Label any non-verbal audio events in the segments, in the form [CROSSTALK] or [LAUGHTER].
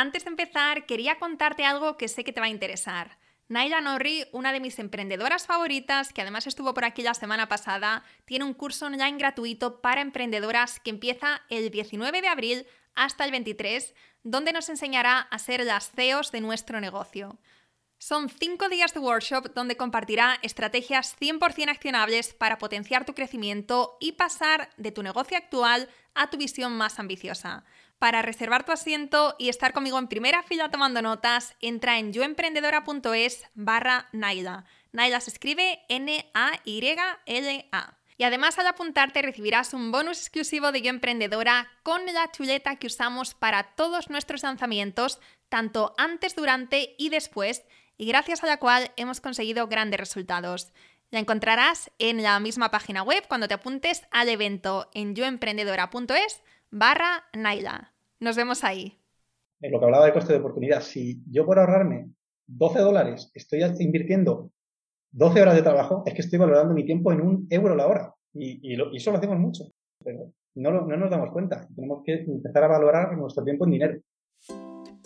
Antes de empezar, quería contarte algo que sé que te va a interesar. Naila Norri, una de mis emprendedoras favoritas, que además estuvo por aquí la semana pasada, tiene un curso online gratuito para emprendedoras que empieza el 19 de abril hasta el 23, donde nos enseñará a ser las CEOs de nuestro negocio. Son cinco días de workshop donde compartirá estrategias 100% accionables para potenciar tu crecimiento y pasar de tu negocio actual a tu visión más ambiciosa. Para reservar tu asiento y estar conmigo en primera fila tomando notas, entra en yoemprendedora.es barra Naila. Naila se escribe N-A-Y-L-A. Y además al apuntarte recibirás un bonus exclusivo de Yo Emprendedora con la chuleta que usamos para todos nuestros lanzamientos, tanto antes, durante y después, y gracias a la cual hemos conseguido grandes resultados. La encontrarás en la misma página web cuando te apuntes al evento en yoemprendedora.es barra Naila. Nos vemos ahí. En lo que hablaba de coste de oportunidad, si yo por ahorrarme 12 dólares estoy invirtiendo 12 horas de trabajo, es que estoy valorando mi tiempo en un euro la hora. Y, eso lo hacemos mucho. Pero no, no nos damos cuenta. Tenemos que empezar a valorar nuestro tiempo en dinero.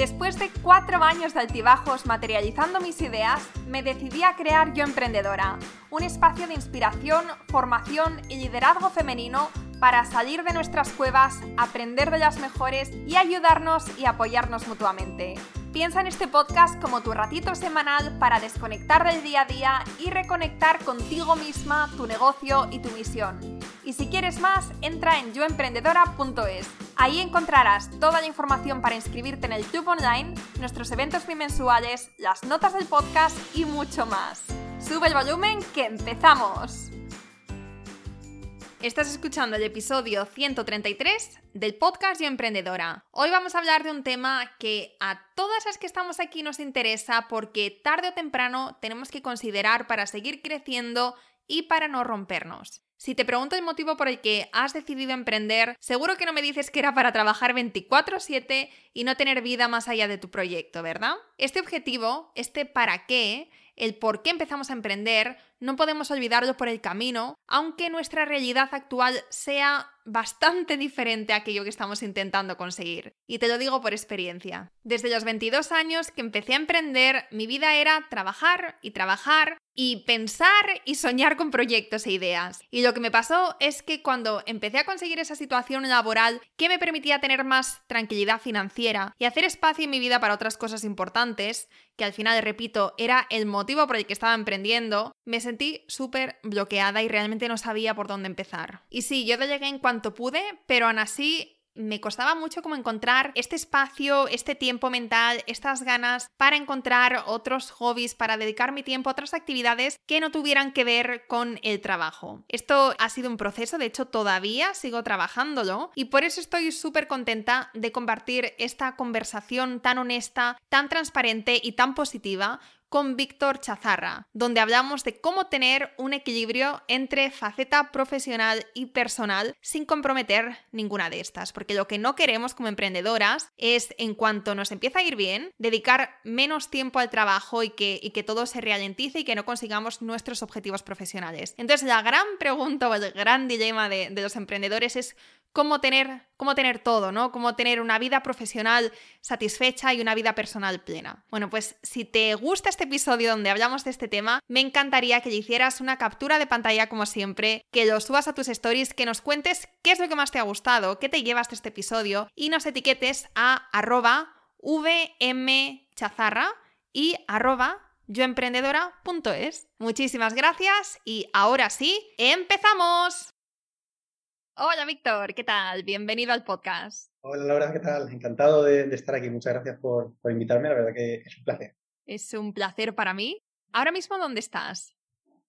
Después de cuatro años de altibajos materializando mis ideas, me decidí a crear Yo Emprendedora, un espacio de inspiración, formación y liderazgo femenino para salir de nuestras cuevas, aprender de las mejores y ayudarnos y apoyarnos mutuamente. Piensa en este podcast como tu ratito semanal para desconectar del día a día y reconectar contigo misma, tu negocio y tu misión. Y si quieres más, entra en yoemprendedora.es. Ahí encontrarás toda la información para inscribirte en el club online, nuestros eventos bimensuales, las notas del podcast y mucho más. Sube el volumen que empezamos. Estás escuchando el episodio 133 del podcast Yo Emprendedora. Hoy vamos a hablar de un tema que a todas las que estamos aquí nos interesa porque tarde o temprano tenemos que considerar para seguir creciendo y para no rompernos. Si te pregunto el motivo por el que has decidido emprender, seguro que no me dices que era para trabajar 24/7 y no tener vida más allá de tu proyecto, ¿verdad? Este objetivo, este para qué, el por qué empezamos a emprender, no podemos olvidarlo por el camino, aunque nuestra realidad actual sea bastante diferente a aquello que estamos intentando conseguir. Y te lo digo por experiencia. Desde los 22 años que empecé a emprender, mi vida era trabajar y trabajar y pensar y soñar con proyectos e ideas. Y lo que me pasó es que cuando empecé a conseguir esa situación laboral que me permitía tener más tranquilidad financiera y hacer espacio en mi vida para otras cosas importantes, que al final, repito, era el motivo por el que estaba emprendiendo, me súper bloqueada y realmente no sabía por dónde empezar. Y sí, yo llegué en cuanto pude, pero aún así me costaba mucho como encontrar este espacio, este tiempo mental, estas ganas para encontrar otros hobbies, para dedicar mi tiempo a otras actividades que no tuvieran que ver con el trabajo. Esto ha sido un proceso, de hecho todavía sigo trabajándolo y por eso estoy súper contenta de compartir esta conversación tan honesta, tan transparente y tan positiva con Víctor Chazarra, donde hablamos de cómo tener un equilibrio entre faceta profesional y personal sin comprometer ninguna de estas, porque lo que no queremos como emprendedoras es, en cuanto nos empieza a ir bien, dedicar menos tiempo al trabajo y que, todo se ralentice y que no consigamos nuestros objetivos profesionales. Entonces, la gran pregunta o el gran dilema de los emprendedores es cómo tener, cómo tener todo, ¿no? Cómo tener una vida profesional satisfecha y una vida personal plena. Bueno, pues si te gusta este episodio donde hablamos de este tema, me encantaría que le hicieras una captura de pantalla como siempre, que lo subas a tus stories, que nos cuentes qué es lo que más te ha gustado, qué te llevas de este episodio y nos etiquetes a arroba vmchazarra y arroba yoemprendedora.es. Muchísimas gracias y ahora sí, empezamos. Hola Víctor, ¿qué tal? Bienvenido al podcast. Hola Laura, ¿qué tal? Encantado de, estar aquí. Muchas gracias por, invitarme, la verdad que es un placer. Es un placer para mí. Ahora mismo, ¿dónde estás?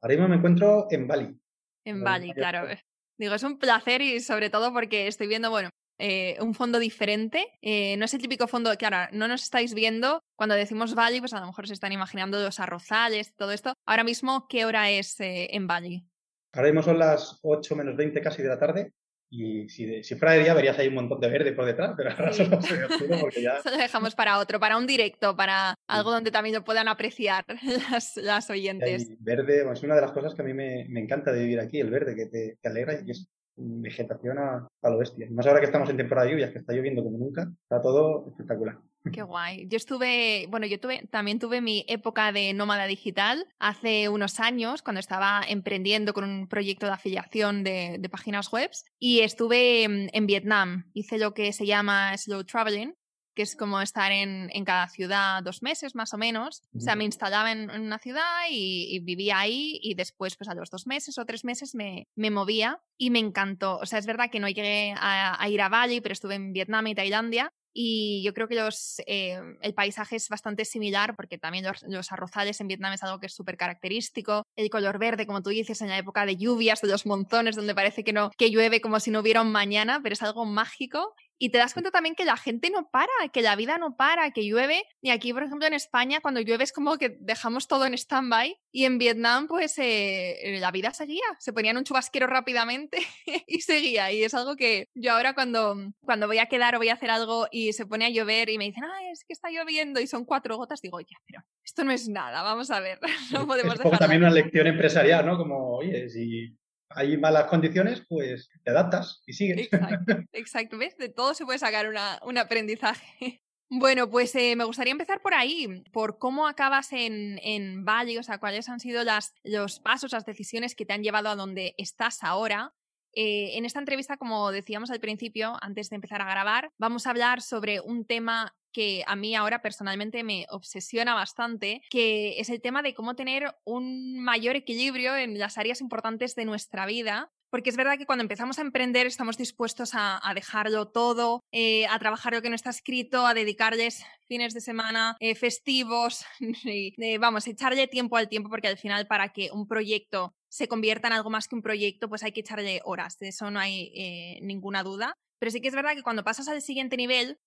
Ahora mismo me encuentro en Bali. En Bali, claro. [LAUGHS] Digo, es un placer y sobre todo porque estoy viendo, bueno, eh, un fondo diferente. Eh, no es el típico fondo, claro, no nos estáis viendo. Cuando decimos Bali, pues a lo mejor se están imaginando los arrozales, todo esto. Ahora mismo, ¿qué hora es eh, en Bali? Ahora mismo son las 8 menos 20 casi de la tarde y si, si, fuera de día verías ahí un montón de verde por detrás, pero ahora solo se oscuro porque ya... Eso lo dejamos para otro, para un directo, para algo donde también lo puedan apreciar [LAUGHS] las, las oyentes. verde es una de las cosas que a mí me, me, encanta de vivir aquí, el verde, que te, te alegra y es vegetación a, a, lo bestia. Más ahora que estamos en temporada de lluvias, que está lloviendo como nunca, está todo espectacular. Qué guay. Yo estuve, bueno, yo tuve, también tuve mi época de nómada digital hace unos años, cuando estaba emprendiendo con un proyecto de afiliación de, de páginas web y estuve en, Vietnam. Hice lo que se llama slow traveling, que es como estar en, en, cada ciudad dos meses más o menos. O sea, me instalaba en, en una ciudad y, y, vivía ahí y después, pues a los dos meses o tres meses me, me movía y me encantó. O sea, es verdad que no llegué a, a ir a Bali, pero estuve en Vietnam y Tailandia y yo creo que los, eh, el paisaje es bastante similar porque también los, los arrozales en Vietnam es algo que es súper característico. El color verde, como tú dices, en la época de lluvias, de los monzones, donde parece que, no, que llueve como si no hubiera un mañana, pero es algo mágico. Y te das cuenta también que la gente no para, que la vida no para, que llueve. Y aquí, por ejemplo, en España, cuando llueve es como que dejamos todo en stand-by. Y en Vietnam, pues eh, la vida seguía. Se ponían un chubasquero rápidamente [LAUGHS] y seguía. Y es algo que yo ahora cuando, cuando voy a quedar o voy a hacer algo y se pone a llover y me dicen, ay, es que está lloviendo y son cuatro gotas, digo, ya, pero esto no es nada, vamos a ver. [LAUGHS] No podemos es como también una lección empresarial, ¿no? Como, oye, si hay malas condiciones, pues te adaptas y sigues. Exacto, exacto. ¿Ves? De todo se puede sacar una, un aprendizaje. [LAUGHS] Bueno, pues eh, me gustaría empezar por ahí, por cómo acabas en, en Bali, o sea, cuáles han sido las, los pasos, las decisiones que te han llevado a donde estás ahora. Eh, en esta entrevista, como decíamos al principio, antes de empezar a grabar, vamos a hablar sobre un tema que a mí ahora personalmente me obsesiona bastante, que es el tema de cómo tener un mayor equilibrio en las áreas importantes de nuestra vida. Porque es verdad que cuando empezamos a emprender estamos dispuestos a, dejarlo todo, eh, a trabajar lo que no está escrito, a dedicarles fines de semana, eh, festivos, [LAUGHS] eh, vamos, echarle tiempo al tiempo, porque al final para que un proyecto se convierta en algo más que un proyecto, pues hay que echarle horas, de eso no hay ninguna duda. Pero sí que es verdad que cuando pasas al siguiente nivel,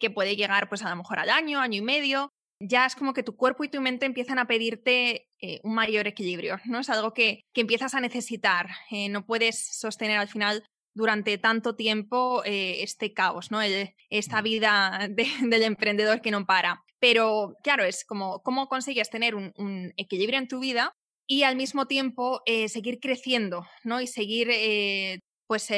que puede llegar pues a lo mejor al año, año y medio, ya es como que tu cuerpo y tu mente empiezan a pedirte eh, un mayor equilibrio, ¿no? Es algo que, que empiezas a necesitar. Eh, no puedes sostener al final durante tanto tiempo eh, este caos, ¿no? El, esta vida de, [LAUGHS] del emprendedor que no para. Pero claro, es como cómo consigues tener un, un equilibrio en tu vida y al mismo tiempo eh, seguir creciendo, ¿no? Y seguir eh, pues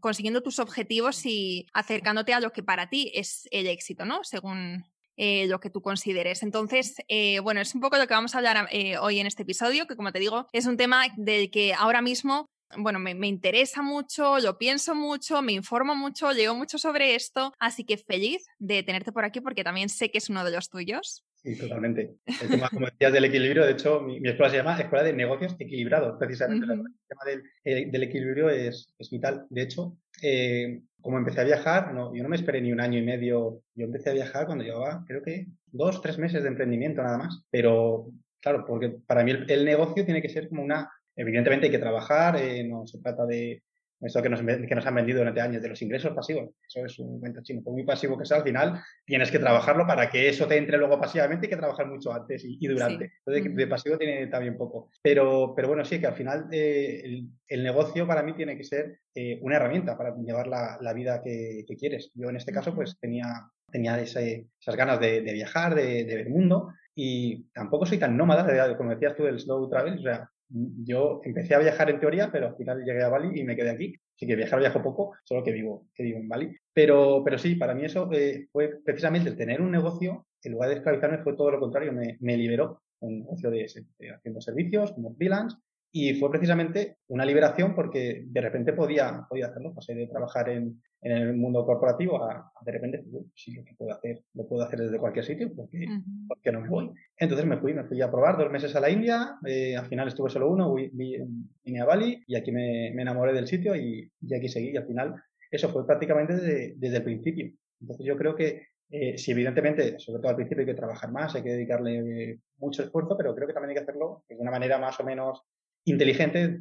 consiguiendo tus objetivos y acercándote a lo que para ti es el éxito, ¿no? Según eh, lo que tú consideres. Entonces, eh, bueno, es un poco lo que vamos a hablar eh, hoy en este episodio, que como te digo, es un tema del que ahora mismo bueno, me, me, interesa mucho, lo pienso mucho, me informo mucho, leo mucho sobre esto, así que feliz de tenerte por aquí porque también sé que es uno de los tuyos. Sí, totalmente. El tema, como decías, del equilibrio, de hecho, mi, mi, escuela se llama Escuela de Negocios Equilibrados, precisamente. Uh -huh. El tema del, eh, del equilibrio es, es, vital. De hecho, eh, como empecé a viajar, no, yo no me esperé ni un año y medio. Yo empecé a viajar cuando llevaba, creo que, dos, tres meses de emprendimiento nada más. Pero, claro, porque para mí el, negocio tiene que ser como una Evidentemente hay que trabajar, eh, no se trata de eso que nos, que nos han vendido durante años, de los ingresos pasivos. Eso es un cuento chino. Por muy pasivo que sea, al final tienes que trabajarlo para que eso te entre luego pasivamente, hay que trabajar mucho antes y, y durante. Sí. Entonces, de pasivo tiene también poco. Pero, pero bueno, sí, que al final eh, el, el, negocio para mí tiene que ser eh, una herramienta para llevar la, la vida que, que, quieres. Yo en este caso, pues tenía, tenía ese, esas ganas de, de viajar, de, de, ver mundo. Y tampoco soy tan nómada, como decías tú, del slow travel. O sea, yo empecé a viajar en teoría, pero al final llegué a Bali y me quedé aquí. Así que viajar viajo poco, solo que vivo, que vivo en Bali. Pero, pero sí, para mí eso eh, fue precisamente el tener un negocio, en lugar de esclavizarme, fue todo lo contrario, me, me liberó. Un negocio de, de, haciendo servicios, como freelance, y fue precisamente una liberación porque de repente podía, podía hacerlo. Pasé de trabajar en, en el mundo corporativo a, a de repente, sí, lo que puedo hacer, lo puedo hacer desde cualquier sitio, porque, uh -huh. porque no me voy. Entonces me fui, me fui a probar dos meses a la India, eh, al final estuve solo uno, vine a Bali y aquí me, me enamoré del sitio y, y, aquí seguí. Y al final eso fue prácticamente desde, desde el principio. Entonces yo creo que eh, si evidentemente, sobre todo al principio hay que trabajar más, hay que dedicarle mucho esfuerzo, pero creo que también hay que hacerlo de una manera más o menos inteligente,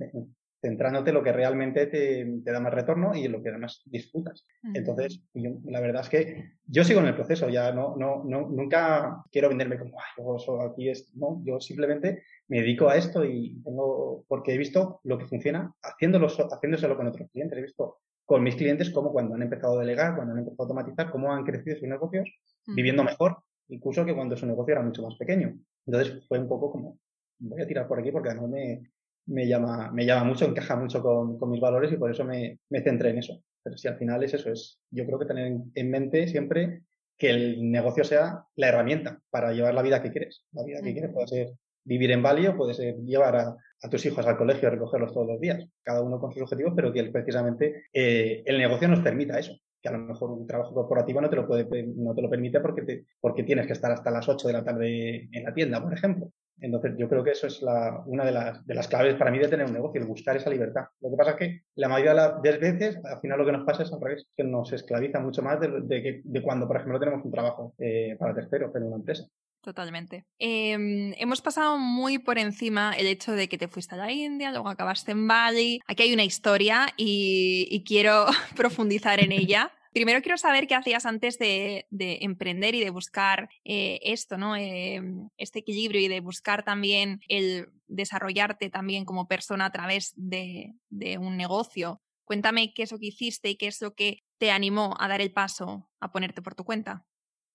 centrándote en lo que realmente te, te, da más retorno y en lo que además disfrutas. Uh -huh. Entonces, yo, la verdad es que yo sigo en el proceso, ya no, no, no nunca quiero venderme como, yo soy aquí es, no, yo simplemente me dedico a esto y tengo, porque he visto lo que funciona haciéndolo, haciéndoselo con otros clientes, he visto con mis clientes cómo cuando han empezado a delegar, cuando han empezado a automatizar, cómo han crecido sus negocios viviendo mejor, incluso que cuando su negocio era mucho más pequeño. Entonces fue un poco como, voy a tirar por aquí porque además me, me, llama, me llama mucho, encaja mucho con, con mis valores y por eso me, me, centré en eso. Pero si al final es eso, es yo creo que tener en mente siempre que el negocio sea la herramienta para llevar la vida que quieres. La vida que quieres puede ser vivir en Bali o puede ser llevar a, a tus hijos al colegio recogerlos todos los días, cada uno con sus objetivos, pero que precisamente eh, el negocio nos permita eso que a lo mejor un trabajo corporativo no te lo puede, no te lo permite porque, te, porque tienes que estar hasta las 8 de la tarde en la tienda, por ejemplo. Entonces, yo creo que eso es la, una de las, de las claves para mí de tener un negocio, el buscar esa libertad. Lo que pasa es que la mayoría de las veces, al final lo que nos pasa es al revés, que nos esclaviza mucho más de, de, de cuando, por ejemplo, tenemos un trabajo eh, para terceros en una empresa. Totalmente. Eh, hemos pasado muy por encima el hecho de que te fuiste a la India, luego acabaste en Bali. Aquí hay una historia y quiero [LAUGHS] profundizar en ella. Primero quiero saber qué hacías antes de, de emprender y de buscar eh, esto, ¿no? Eh, este equilibrio y de buscar también el desarrollarte también como persona a través de, de un negocio. Cuéntame qué es lo que hiciste y qué es lo que te animó a dar el paso a ponerte por tu cuenta.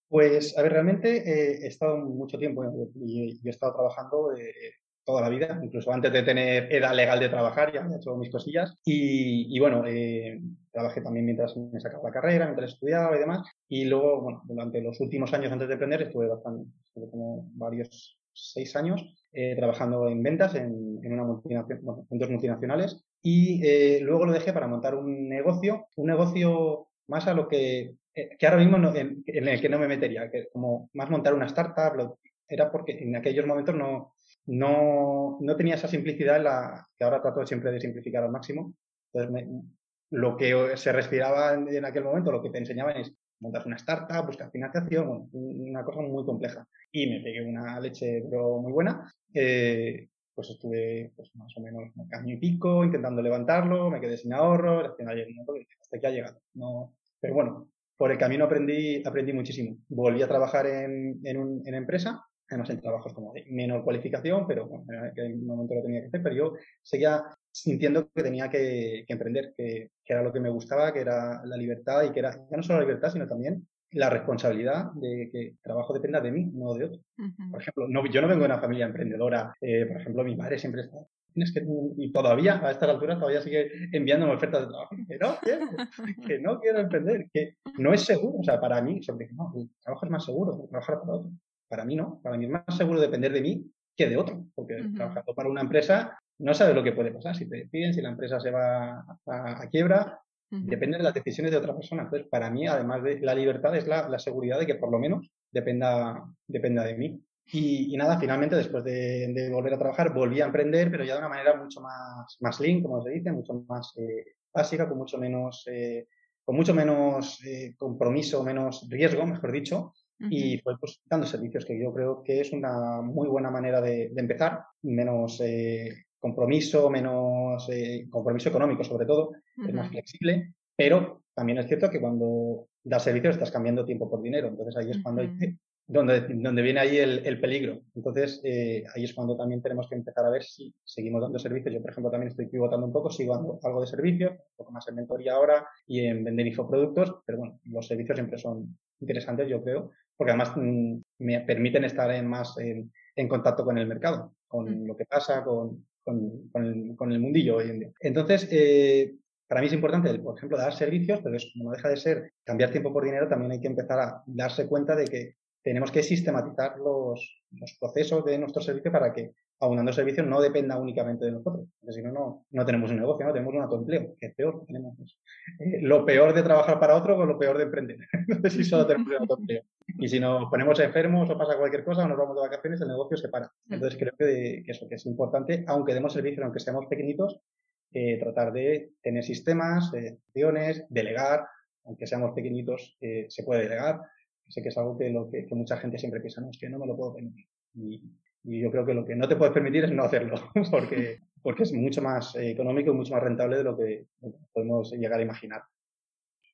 Pues, a ver, realmente eh, he estado mucho tiempo y, he estado trabajando eh, toda la vida, incluso antes de tener edad legal de trabajar, ya he hecho mis cosillas. Y, y bueno, eh, trabajé también mientras me sacaba la carrera, mientras estudiaba y demás. Y luego, bueno, durante los últimos años antes de emprender estuve bastante, estuve como varios seis años eh, trabajando en ventas en, en una multinacional, bueno, en dos multinacionales. Y eh, luego lo dejé para montar un negocio, un negocio más a lo que eh, que ahora mismo no, en, en, el que no me metería, que como más montar una startup, era porque en aquellos momentos no, no, no tenía esa simplicidad la que ahora trato siempre de simplificar al máximo. Lo que se respiraba en, aquel momento, lo que te enseñaban es montar una startup, buscar financiación, una cosa muy compleja. Y me pegué una leche pero muy buena. Eh, pues estuve pues, más o menos un año y pico intentando levantarlo, me quedé sin ahorro, hasta que ha llegado. No, pero bueno, por el camino aprendí, aprendí muchísimo. Volví a trabajar en, en, un, en empresa, además en trabajos como de menor cualificación, pero bueno, en un momento lo tenía que hacer, pero yo seguía sintiendo que tenía que, que emprender, que, que, era lo que me gustaba, que era la libertad y que era ya no solo la libertad, sino también la responsabilidad de que el trabajo dependa de mí, no de otro. Uh -huh. Por ejemplo, no, yo no vengo de una familia emprendedora. Eh, por ejemplo, mi madre siempre está tienes que, y todavía a estas alturas todavía sigue enviándome ofertas de trabajo, que no quiero, [LAUGHS] que no quiero emprender, que no es seguro, o sea, para mí, sobre no, el trabajo es más seguro que trabajar para otro. Para mí no, para mí es más seguro depender de mí que de otro, porque uh -huh. trabajando para una empresa no sabes lo que puede pasar, si te despiden, si la empresa se va a, a quiebra, uh -huh. depende de las decisiones de otra persona. Entonces, para mí, además de la libertad, es la, la seguridad de que por lo menos dependa, dependa de mí. Y, y, nada, finalmente, después de, de, volver a trabajar, volví a emprender, pero ya de una manera mucho más, más lean, como se dice, mucho más eh, básica, con mucho menos, eh, con mucho menos eh, compromiso, menos riesgo, mejor dicho. Uh -huh. Y fue pues dando servicios, que yo creo que es una muy buena manera de, de empezar, menos eh, compromiso, menos eh, compromiso económico sobre todo, uh -huh. es más flexible, pero también es cierto que cuando das servicios estás cambiando tiempo por dinero, entonces ahí es cuando uh -huh. hay que [LAUGHS] donde, donde viene ahí el, el peligro. Entonces, eh, ahí es cuando también tenemos que empezar a ver si seguimos dando servicios. Yo, por ejemplo, también estoy pivotando un poco, sigo dando algo de servicios, un poco más en mentoría ahora y en vender infoproductos, pero bueno, los servicios siempre son interesantes, yo creo, porque además mmm, me permiten estar en más en, en, contacto con el mercado, con mm. lo que pasa, con, con, con, el, con el mundillo hoy en día. Entonces, eh, para mí es importante, por ejemplo, dar servicios, pero eso no deja de ser cambiar tiempo por dinero, también hay que empezar a darse cuenta de que tenemos que sistematizar los, los, procesos de nuestro servicio para que, aunando servicios, no dependa únicamente de nosotros. Porque si no, no, no tenemos un negocio, no tenemos un autoempleo, que es peor. Tenemos eh, lo peor de trabajar para otro o lo peor de emprender. [LAUGHS] si solo tenemos un autoempleo. Y si nos ponemos enfermos o pasa cualquier cosa o nos vamos de vacaciones, el negocio se para. Entonces creo que, que eso que es importante, aunque demos servicio, aunque seamos pequeñitos, eh, tratar de tener sistemas, eh, acciones, delegar, aunque seamos pequeñitos, eh, se puede delegar sé que es algo que, lo que, que, mucha gente siempre piensa, no, es que no me lo puedo permitir. Y, y, yo creo que lo que no te puedes permitir es no hacerlo, [LAUGHS] porque, porque es mucho más económico y mucho más rentable de lo que podemos llegar a imaginar.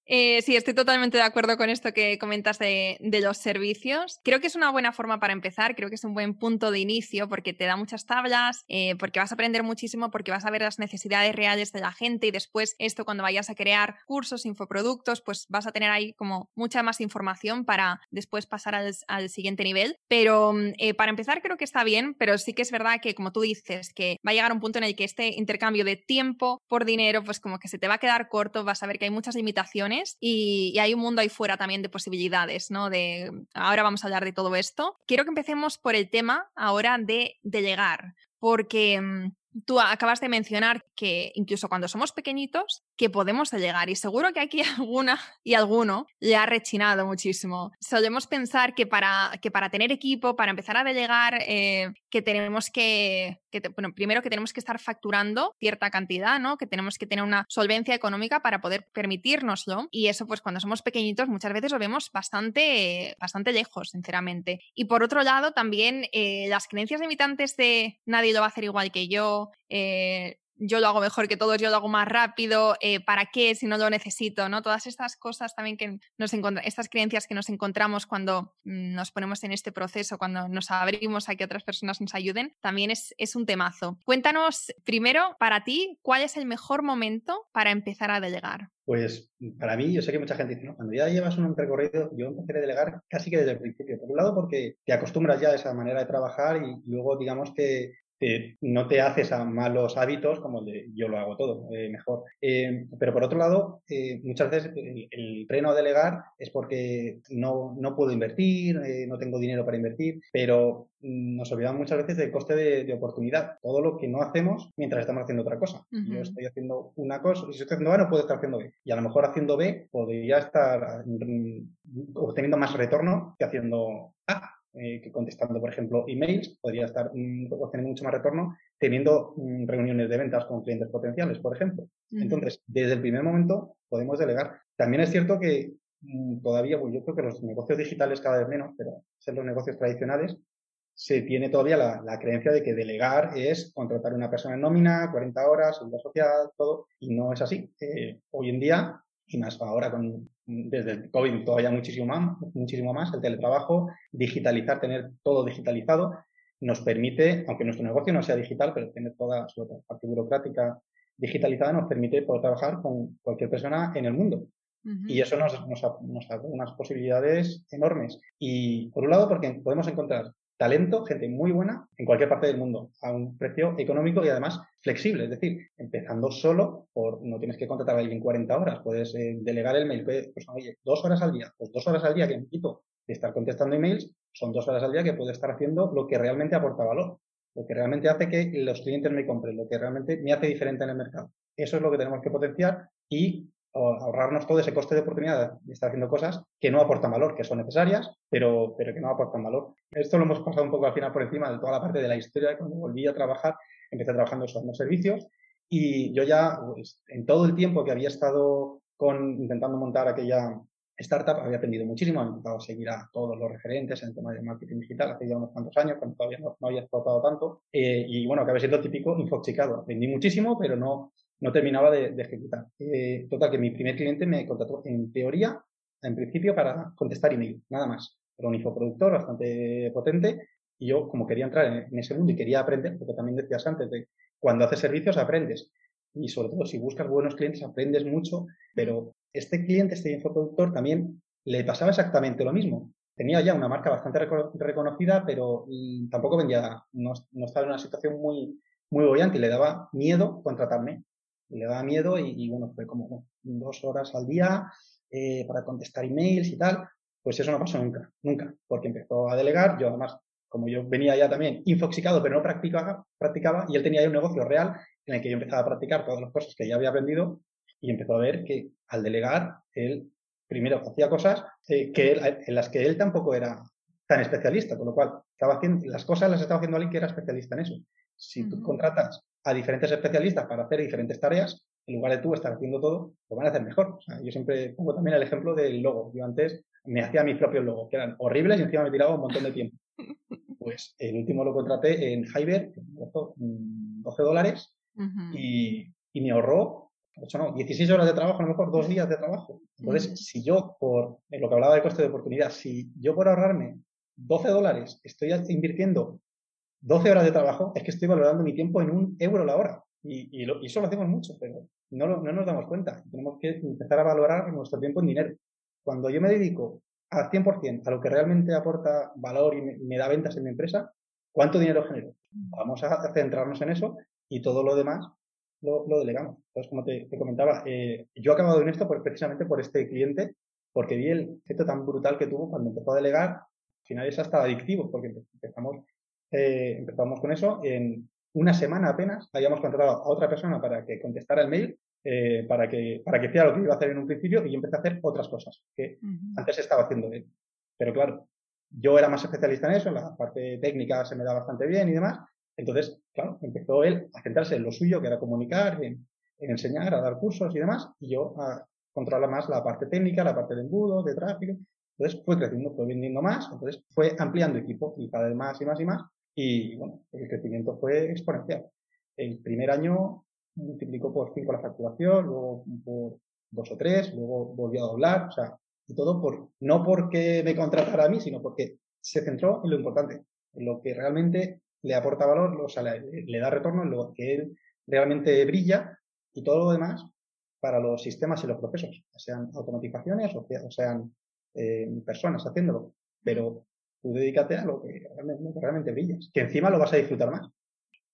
Eh, sí, estoy totalmente de acuerdo con esto que comentas de, los servicios. Creo que es una buena forma para empezar, creo que es un buen punto de inicio porque te da muchas tablas, eh, porque vas a aprender muchísimo, porque vas a ver las necesidades reales de la gente y después esto cuando vayas a crear cursos, infoproductos, pues vas a tener ahí como mucha más información para después pasar al, siguiente nivel. Pero mm, eh, para empezar creo que está bien, pero sí que es verdad que como tú dices, que va a llegar un punto en el que este intercambio de tiempo por dinero, pues como que se te va a quedar corto, vas a ver que hay muchas limitaciones y, hay un mundo ahí fuera también de posibilidades, ¿no? De, ahora vamos a hablar de todo esto. Quiero que empecemos por el tema ahora de delegar, porque mm, tú acabas de mencionar que incluso cuando somos pequeñitos, que podemos llegar. Y seguro que aquí [LAUGHS] alguna y alguno le ha rechinado muchísimo. Solemos pensar que para, que para tener equipo, para empezar a delegar, eh, que tenemos que, bueno, primero que tenemos que estar facturando cierta cantidad, ¿no? Que tenemos que tener una solvencia económica para poder permitírnoslo. Y eso, pues cuando somos pequeñitos, muchas veces lo vemos bastante, bastante lejos, sinceramente. Y por otro lado, también eh, las creencias limitantes de nadie lo va a hacer igual que yo, eh, yo lo hago mejor que todos, yo lo hago más rápido, eh, ¿para qué si no lo necesito? ¿no? Todas estas cosas también que nos estas creencias que nos encontramos cuando mm, nos ponemos en este proceso, cuando nos abrimos a que otras personas nos ayuden, también es, es un temazo. Cuéntanos primero, para ti, ¿cuál es el mejor momento para empezar a delegar? Pues para mí, yo sé que mucha gente dice, ¿no? cuando ya llevas un recorrido, yo empecé a delegar casi que desde el principio. Por un lado, porque te acostumbras ya a esa manera de trabajar y luego, digamos que no te haces a malos hábitos como el de yo lo hago todo eh, mejor. Eh, pero por otro lado, eh, muchas veces el, freno a delegar es porque no, no puedo invertir, no tengo dinero para invertir, pero mm, nos olvidamos muchas veces del coste de, oportunidad. Todo lo que no hacemos mientras estamos haciendo otra cosa. Yo estoy haciendo una cosa, si estoy haciendo A, no puedo estar haciendo B. Y a lo mejor haciendo B podría estar mm, obteniendo más retorno que haciendo A. Eh, que contestando, por ejemplo, emails, podría estar mm, obteniendo mucho más retorno teniendo mm, reuniones de ventas con clientes potenciales, por ejemplo. Entonces, desde el primer momento podemos delegar. También es cierto que mm, todavía, pues yo creo que los negocios digitales cada vez menos, pero ser los negocios tradicionales, se tiene todavía la, creencia de que delegar es contratar a una persona en nómina, 40 horas, seguridad social, todo, y no es así. Eh, hoy en día, y más ahora con, desde el COVID todavía muchísimo más, muchísimo más, el teletrabajo, digitalizar, tener todo digitalizado, nos permite, aunque nuestro negocio no sea digital, pero tener toda su parte burocrática digitalizada nos permite poder trabajar con cualquier persona en el mundo. Y eso nos, nos, nos abre unas posibilidades enormes. Y por un lado, porque podemos encontrar talento, gente muy buena en cualquier parte del mundo, a un precio económico y además flexible. Es decir, empezando solo, por, no tienes que contratar a alguien 40 horas, puedes eh, delegar el mail, pues, oye, dos horas al día, pues dos horas al día que me quito de estar contestando emails, son dos horas al día que puedo estar haciendo lo que realmente aporta valor, lo que realmente hace que los clientes me compren, lo que realmente me hace diferente en el mercado. Eso es lo que tenemos que potenciar y ahorrarnos todo ese coste de oportunidad de estar haciendo cosas que no aportan valor, que son necesarias, pero, pero que no aportan valor. Esto lo hemos pasado un poco al final por encima de toda la parte de la historia. Cuando volví a trabajar, empecé trabajando en los servicios y yo ya, pues, en todo el tiempo que había estado con, intentando montar aquella startup, había aprendido muchísimo, he intentado seguir a todos los referentes en el tema de marketing digital hace ya unos cuantos años, cuando todavía no, había explotado tanto. Eh, y bueno, acabé siendo típico infoxicado. Aprendí muchísimo, pero no, no terminaba de, ejecutar. Eh, total, que mi primer cliente me contrató en teoría, en principio, para contestar email, nada más. Era un infoproductor bastante potente y yo, como quería entrar en, ese mundo y quería aprender, porque también decías antes de cuando haces servicios aprendes. Y sobre todo, si buscas buenos clientes, aprendes mucho, pero este cliente, este infoproductor, también le pasaba exactamente lo mismo. Tenía ya una marca bastante reconocida, pero mm, tampoco vendía, no, estaba en una situación muy, muy bollante y le daba miedo contratarme le daba miedo y, bueno, fue como dos horas al día eh, para contestar emails y tal. Pues eso no pasó nunca, nunca, porque empezó a delegar. Yo además, como yo venía ya también infoxicado, pero no practicaba, practicaba y él tenía ya un negocio real en el que yo empezaba a practicar todas las cosas que ya había aprendido y empezó a ver que al delegar, él primero hacía cosas eh, que en las que él tampoco era tan especialista, con lo cual estaba haciendo, las cosas las estaba haciendo alguien que era especialista en eso. Si tú contratas a diferentes especialistas para hacer diferentes tareas, en lugar de tú estar haciendo todo, lo van a hacer mejor. yo siempre pongo también el ejemplo del logo. Yo antes me hacía mis propios logos, que eran horribles y encima me tiraba un montón de tiempo. [LAUGHS] Pues el último lo contraté en Hyber, que me costó 12 dólares y, me ahorró 8 no, 16 horas de trabajo, a lo mejor dos días de trabajo. Entonces, si yo, por lo que hablaba de coste de oportunidad, si yo por ahorrarme 12 dólares estoy invirtiendo 12 horas de trabajo, es que estoy valorando mi tiempo en un euro la hora. Y, lo, y eso lo hacemos mucho, pero no, no nos damos cuenta. Tenemos que empezar a valorar nuestro tiempo en dinero. Cuando yo me dedico al 100% a lo que realmente aporta valor y me, da ventas en mi empresa, ¿cuánto dinero genero? Vamos a centrarnos en eso y todo lo demás lo, delegamos. Entonces, como te, comentaba, eh, yo he acabado en esto precisamente por este cliente, porque vi el efecto tan brutal que tuvo cuando empezó a delegar. Al final es hasta adictivo, porque empezamos, eh, empezamos con eso. En una semana apenas habíamos contratado a otra persona para que contestara el mail eh, para, que, para que hiciera lo que iba a hacer en un principio y yo empecé a hacer otras cosas que antes estaba haciendo él. Pero claro, yo era más especialista en eso, la parte técnica se me da bastante bien y demás. Entonces, claro, empezó él a centrarse en lo suyo, que era comunicar, en, enseñar, a dar cursos y demás, y yo a controlar más la parte técnica, la parte de embudo, de tráfico. Entonces fue creciendo, fue vendiendo más, entonces fue ampliando equipo y cada vez más y más y más. Y bueno, el crecimiento fue exponencial. El primer año multiplicó por cinco la facturación, luego por dos o tres, luego volvió a doblar, o sea, y todo por, no porque me contratara a mí, sino porque se centró en lo importante, en lo que realmente le aporta valor, o sea, le, da retorno, en lo que él realmente brilla y todo lo demás para los sistemas y los procesos, sean automatizaciones o, sean eh, personas haciéndolo. Pero tú dedícate a lo que realmente, realmente brillas, que encima lo vas a disfrutar más.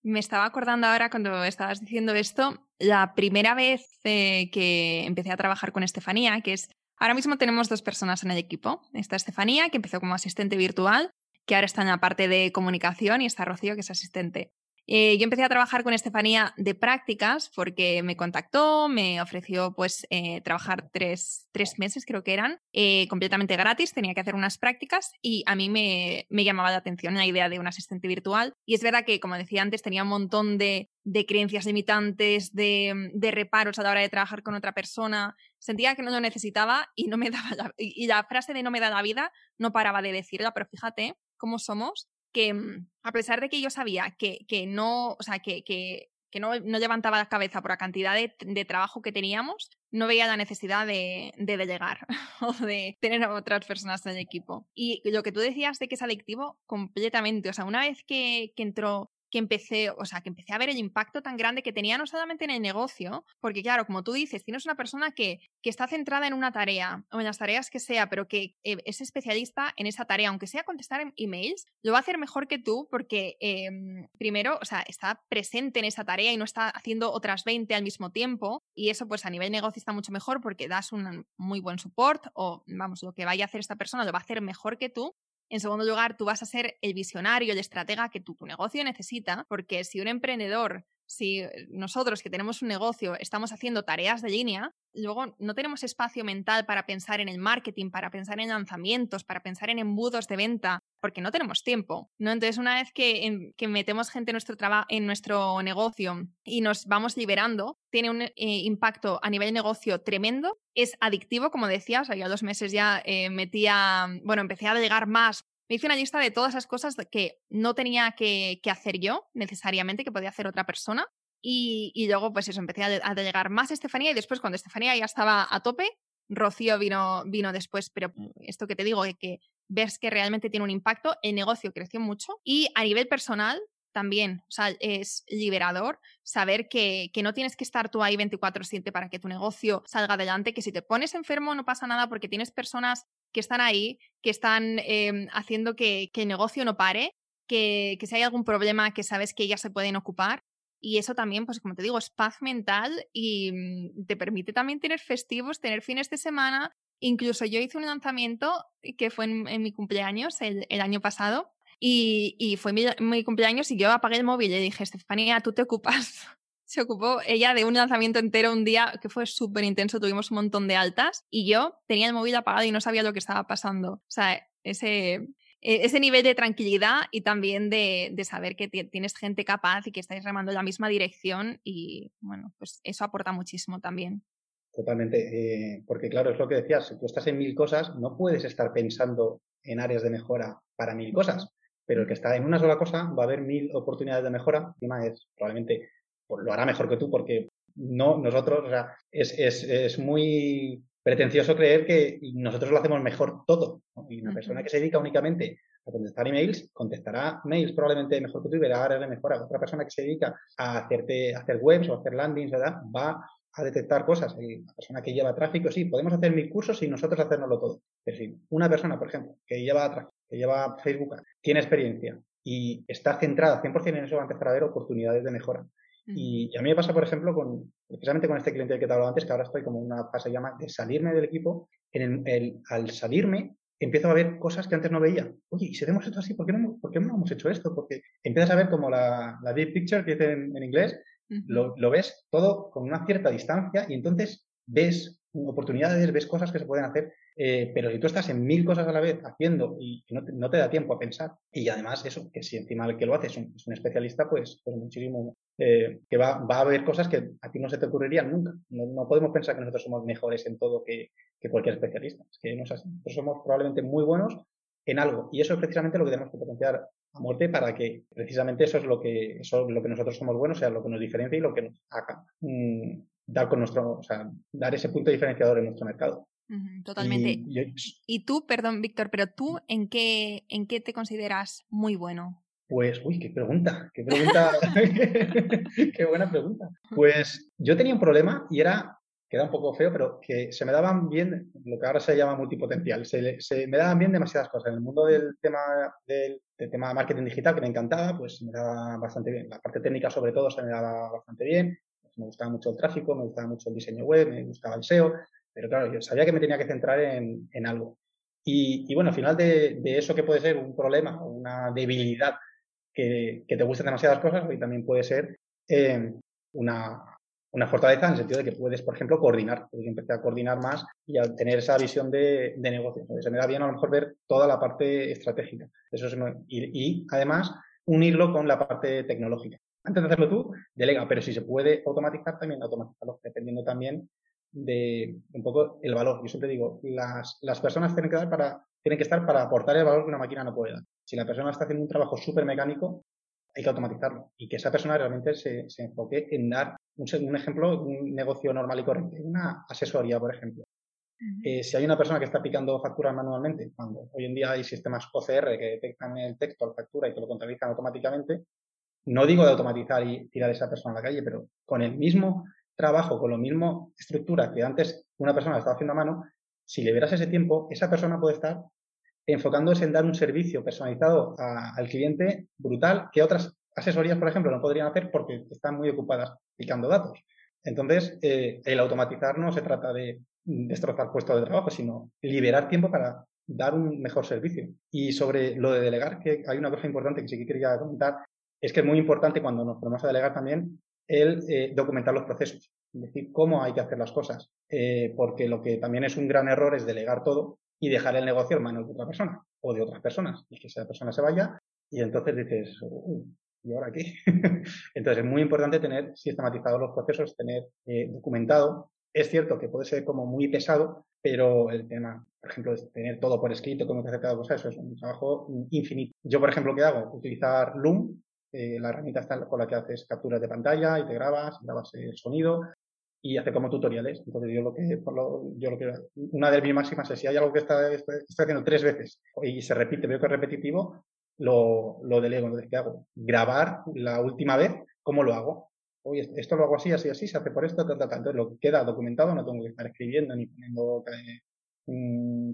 Me estaba acordando ahora cuando estabas diciendo esto, la primera vez eh, que empecé a trabajar con Estefanía, que es, ahora mismo tenemos dos personas en el equipo. Está Estefanía, que empezó como asistente virtual, que ahora está en la parte de comunicación, y está Rocío, que es asistente. Eh, yo empecé a trabajar con Estefanía de prácticas porque me contactó, me ofreció pues eh, trabajar tres, meses, creo que eran, eh, completamente gratis, tenía que hacer unas prácticas y a mí me, llamaba la atención la idea de un asistente virtual. Y es verdad que, como decía antes, tenía un montón de, creencias limitantes, de, de, reparos a la hora de trabajar con otra persona. Sentía que no lo necesitaba y no me [LAUGHS] daba la, y la frase de no me da la vida no paraba de decirla, pero fíjate cómo somos que mm, a pesar de que yo sabía que, que no, o sea, que, que, que no, no, levantaba la cabeza por la cantidad de, de, trabajo que teníamos, no veía la necesidad de, de delegar [LAUGHS] o de tener a otras personas en el equipo. Y lo que tú decías de que es adictivo, completamente. O sea, una vez que, que entró que empecé, o sea, que empecé a ver el impacto tan grande que tenía no solamente en el negocio, porque claro, como tú dices, tienes una persona que, que está centrada en una tarea o en las tareas que sea, pero que eh, es especialista en esa tarea, aunque sea contestar emails, lo va a hacer mejor que tú porque em, primero, o sea, está presente en esa tarea y no está haciendo otras 20 al mismo tiempo y eso pues a nivel negocio está mucho mejor porque das un muy buen support o vamos, lo que vaya a hacer esta persona lo va a hacer mejor que tú en segundo lugar, tú vas a ser el visionario, el estratega que tu, negocio necesita, porque si un emprendedor si nosotros que tenemos un negocio estamos haciendo tareas de línea, luego no tenemos espacio mental para pensar en el marketing, para pensar en lanzamientos, para pensar en embudos de venta, porque no tenemos tiempo. ¿no? Entonces, una vez que, metemos gente en nuestro, en nuestro negocio y nos vamos liberando, tiene un eh, impacto a nivel negocio tremendo. Es adictivo, como decías, o dos meses ya eh, metía, bueno, empecé a llegar más me hice una lista de todas esas cosas que no tenía que, hacer yo necesariamente, que podía hacer otra persona. Y, luego, pues eso, empecé a, llegar más Estefanía y después cuando Estefanía ya estaba a tope, Rocío vino, vino después, pero esto que te digo, que, que ves que realmente tiene un impacto, el negocio creció mucho y a nivel personal también, o sea, es liberador saber que, que no tienes que estar tú ahí 24/7 para que tu negocio salga adelante, que si te pones enfermo no pasa nada porque tienes personas que están ahí, que están em, haciendo que, el negocio no pare, que, si hay algún problema que sabes que ellas se pueden ocupar. Y eso también, pues como te digo, es paz mental y mm, te permite también tener festivos, tener fines de semana. Incluso yo hice un lanzamiento que fue en, mi cumpleaños el, año pasado y, fue mi, cumpleaños y yo apagué el móvil y dije, Estefanía, tú te ocupas se ocupó ella de un lanzamiento entero un día que fue súper intenso, tuvimos un montón de altas y yo tenía el móvil apagado y no sabía lo que estaba pasando. O sea, ese, e, ese nivel de tranquilidad y también de, de saber que tienes gente capaz y que estáis remando en la misma dirección y bueno, pues eso aporta muchísimo también. Totalmente, eh, porque claro, es lo que decías, si tú estás en mil cosas, no puedes estar pensando en áreas de mejora para mil cosas, pero el que está en una sola cosa va a haber mil oportunidades de mejora, encima es probablemente pues lo hará mejor que tú porque no, nosotros, o sea, es, es, es muy pretencioso creer que nosotros lo hacemos mejor todo. Y una persona que se dedica únicamente a contestar emails, contestará mails probablemente mejor que tú y verá áreas de mejora. Otra persona que se dedica a, hacerte, a hacer webs o a hacer landings, ¿verdad? Va a detectar cosas. La persona que lleva tráfico, sí, podemos hacer mil cursos y nosotros hacernoslo todo. Pero si una persona, por ejemplo, que lleva tráfico, que lleva Facebook, tiene experiencia y está centrada 100% en eso, va a empezar a ver oportunidades de mejora. Y, a mí me pasa, por ejemplo, con, precisamente con este cliente que te he hablado antes, que ahora estoy como una fase llama de salirme del equipo. En el, al salirme, empiezo a ver cosas que antes no veía. Oye, y si hemos hecho así, ¿por qué no, por qué no hemos hecho esto? Porque empiezas a ver como la, la big picture que dice en, inglés, lo, lo, ves todo con una cierta distancia y entonces ves oportunidades, ves cosas que se pueden hacer, eh, pero si tú estás en mil cosas a la vez haciendo y no te, no te, da tiempo a pensar, y además eso, que si encima el que lo hace es un, especialista, pues, pues muchísimo, eh, que va, va, a haber cosas que a ti no se te ocurrirían nunca. No, podemos pensar que nosotros somos mejores en todo que, cualquier especialista. Es que no es así. Nosotros somos probablemente muy buenos en algo, y eso es precisamente lo que tenemos que potenciar a muerte para que precisamente eso es lo que, eso es lo que nosotros somos buenos, sea lo que nos diferencia y lo que nos haga mm, dar con nuestro, o sea, dar ese punto diferenciador en nuestro mercado. Totalmente. Y, tú, perdón, Víctor, pero tú en qué, en qué te consideras muy bueno? Pues, uy, qué pregunta, qué pregunta, [LAUGHS] qué buena pregunta. Pues yo tenía un problema y era, queda un poco feo, pero que se me daban bien lo que ahora se llama multipotencial. Se, se me daban bien demasiadas cosas. En el mundo del tema del, del, tema de marketing digital, que me encantaba, pues se me daba bastante bien. La parte técnica, sobre todo, se me daba bastante bien me gustaba mucho el tráfico, me gustaba mucho el diseño web, me gustaba el SEO, pero claro, yo sabía que me tenía que centrar en, en algo. Y, y, bueno, al final de, de, eso que puede ser un problema una debilidad que, que te gusten demasiadas cosas, hoy también puede ser eh, una, una fortaleza en el sentido de que puedes, por ejemplo, coordinar. Puedes empezar a coordinar más y a tener esa visión de, de negocio. Entonces, se me da bien a lo mejor ver toda la parte estratégica. Eso y, y, además unirlo con la parte tecnológica antes de hacerlo tú, delega, pero si se puede automatizar, también automatizarlo, dependiendo también de un poco el valor. Yo siempre digo, las, las personas tienen que, dar para, tienen que estar para aportar el valor que una máquina no puede dar. Si la persona está haciendo un trabajo súper mecánico, hay que automatizarlo y que esa persona realmente se, se enfoque en dar un, un, ejemplo, un negocio normal y corriente, una asesoría, por ejemplo. Eh, si hay una persona que está picando facturas manualmente, cuando hoy en día hay sistemas OCR que detectan el texto, la factura y que lo contabilizan automáticamente, no digo de automatizar y tirar a esa persona a la calle, pero con el mismo trabajo, con la misma estructura que antes una persona estaba haciendo a mano, si le ese tiempo, esa persona puede estar enfocándose en dar un servicio personalizado al cliente brutal que otras asesorías, por ejemplo, no podrían hacer porque están muy ocupadas picando datos. Entonces, eh, el automatizar no se trata de destrozar puestos de trabajo, sino liberar tiempo para dar un mejor servicio. Y sobre lo de delegar, que hay una cosa importante que sí que quería comentar, es que es muy importante cuando nos ponemos a delegar también el eh, documentar los procesos, es decir, cómo hay que hacer las cosas, eh, porque lo que también es un gran error es delegar todo y dejar el negocio en manos de otra persona o de otras personas y que esa persona se vaya y entonces dices, ¿y ahora qué? [LAUGHS] entonces es muy importante tener sistematizados los procesos, tener eh, documentado. Es cierto que puede ser como muy pesado, pero el tema, por ejemplo, de tener todo por escrito, cómo que hacer cada cosa, eso es un trabajo infinito. Yo, por ejemplo, ¿qué hago? Utilizar Loom, eh, la herramienta está con la que haces capturas de pantalla y te grabas, grabas el sonido y hace como tutoriales. Entonces yo lo que, yo lo que, una de mis máximas es si hay algo que está, estoy, haciendo tres veces y se repite, veo que es repetitivo, lo, lo delego. Entonces, ¿qué hago? Grabar la última vez, ¿cómo lo hago? Oye, esto lo hago así, así, así, se hace por esto, tal, tal, tal. Lo queda documentado, no tengo que estar escribiendo ni poniendo eh,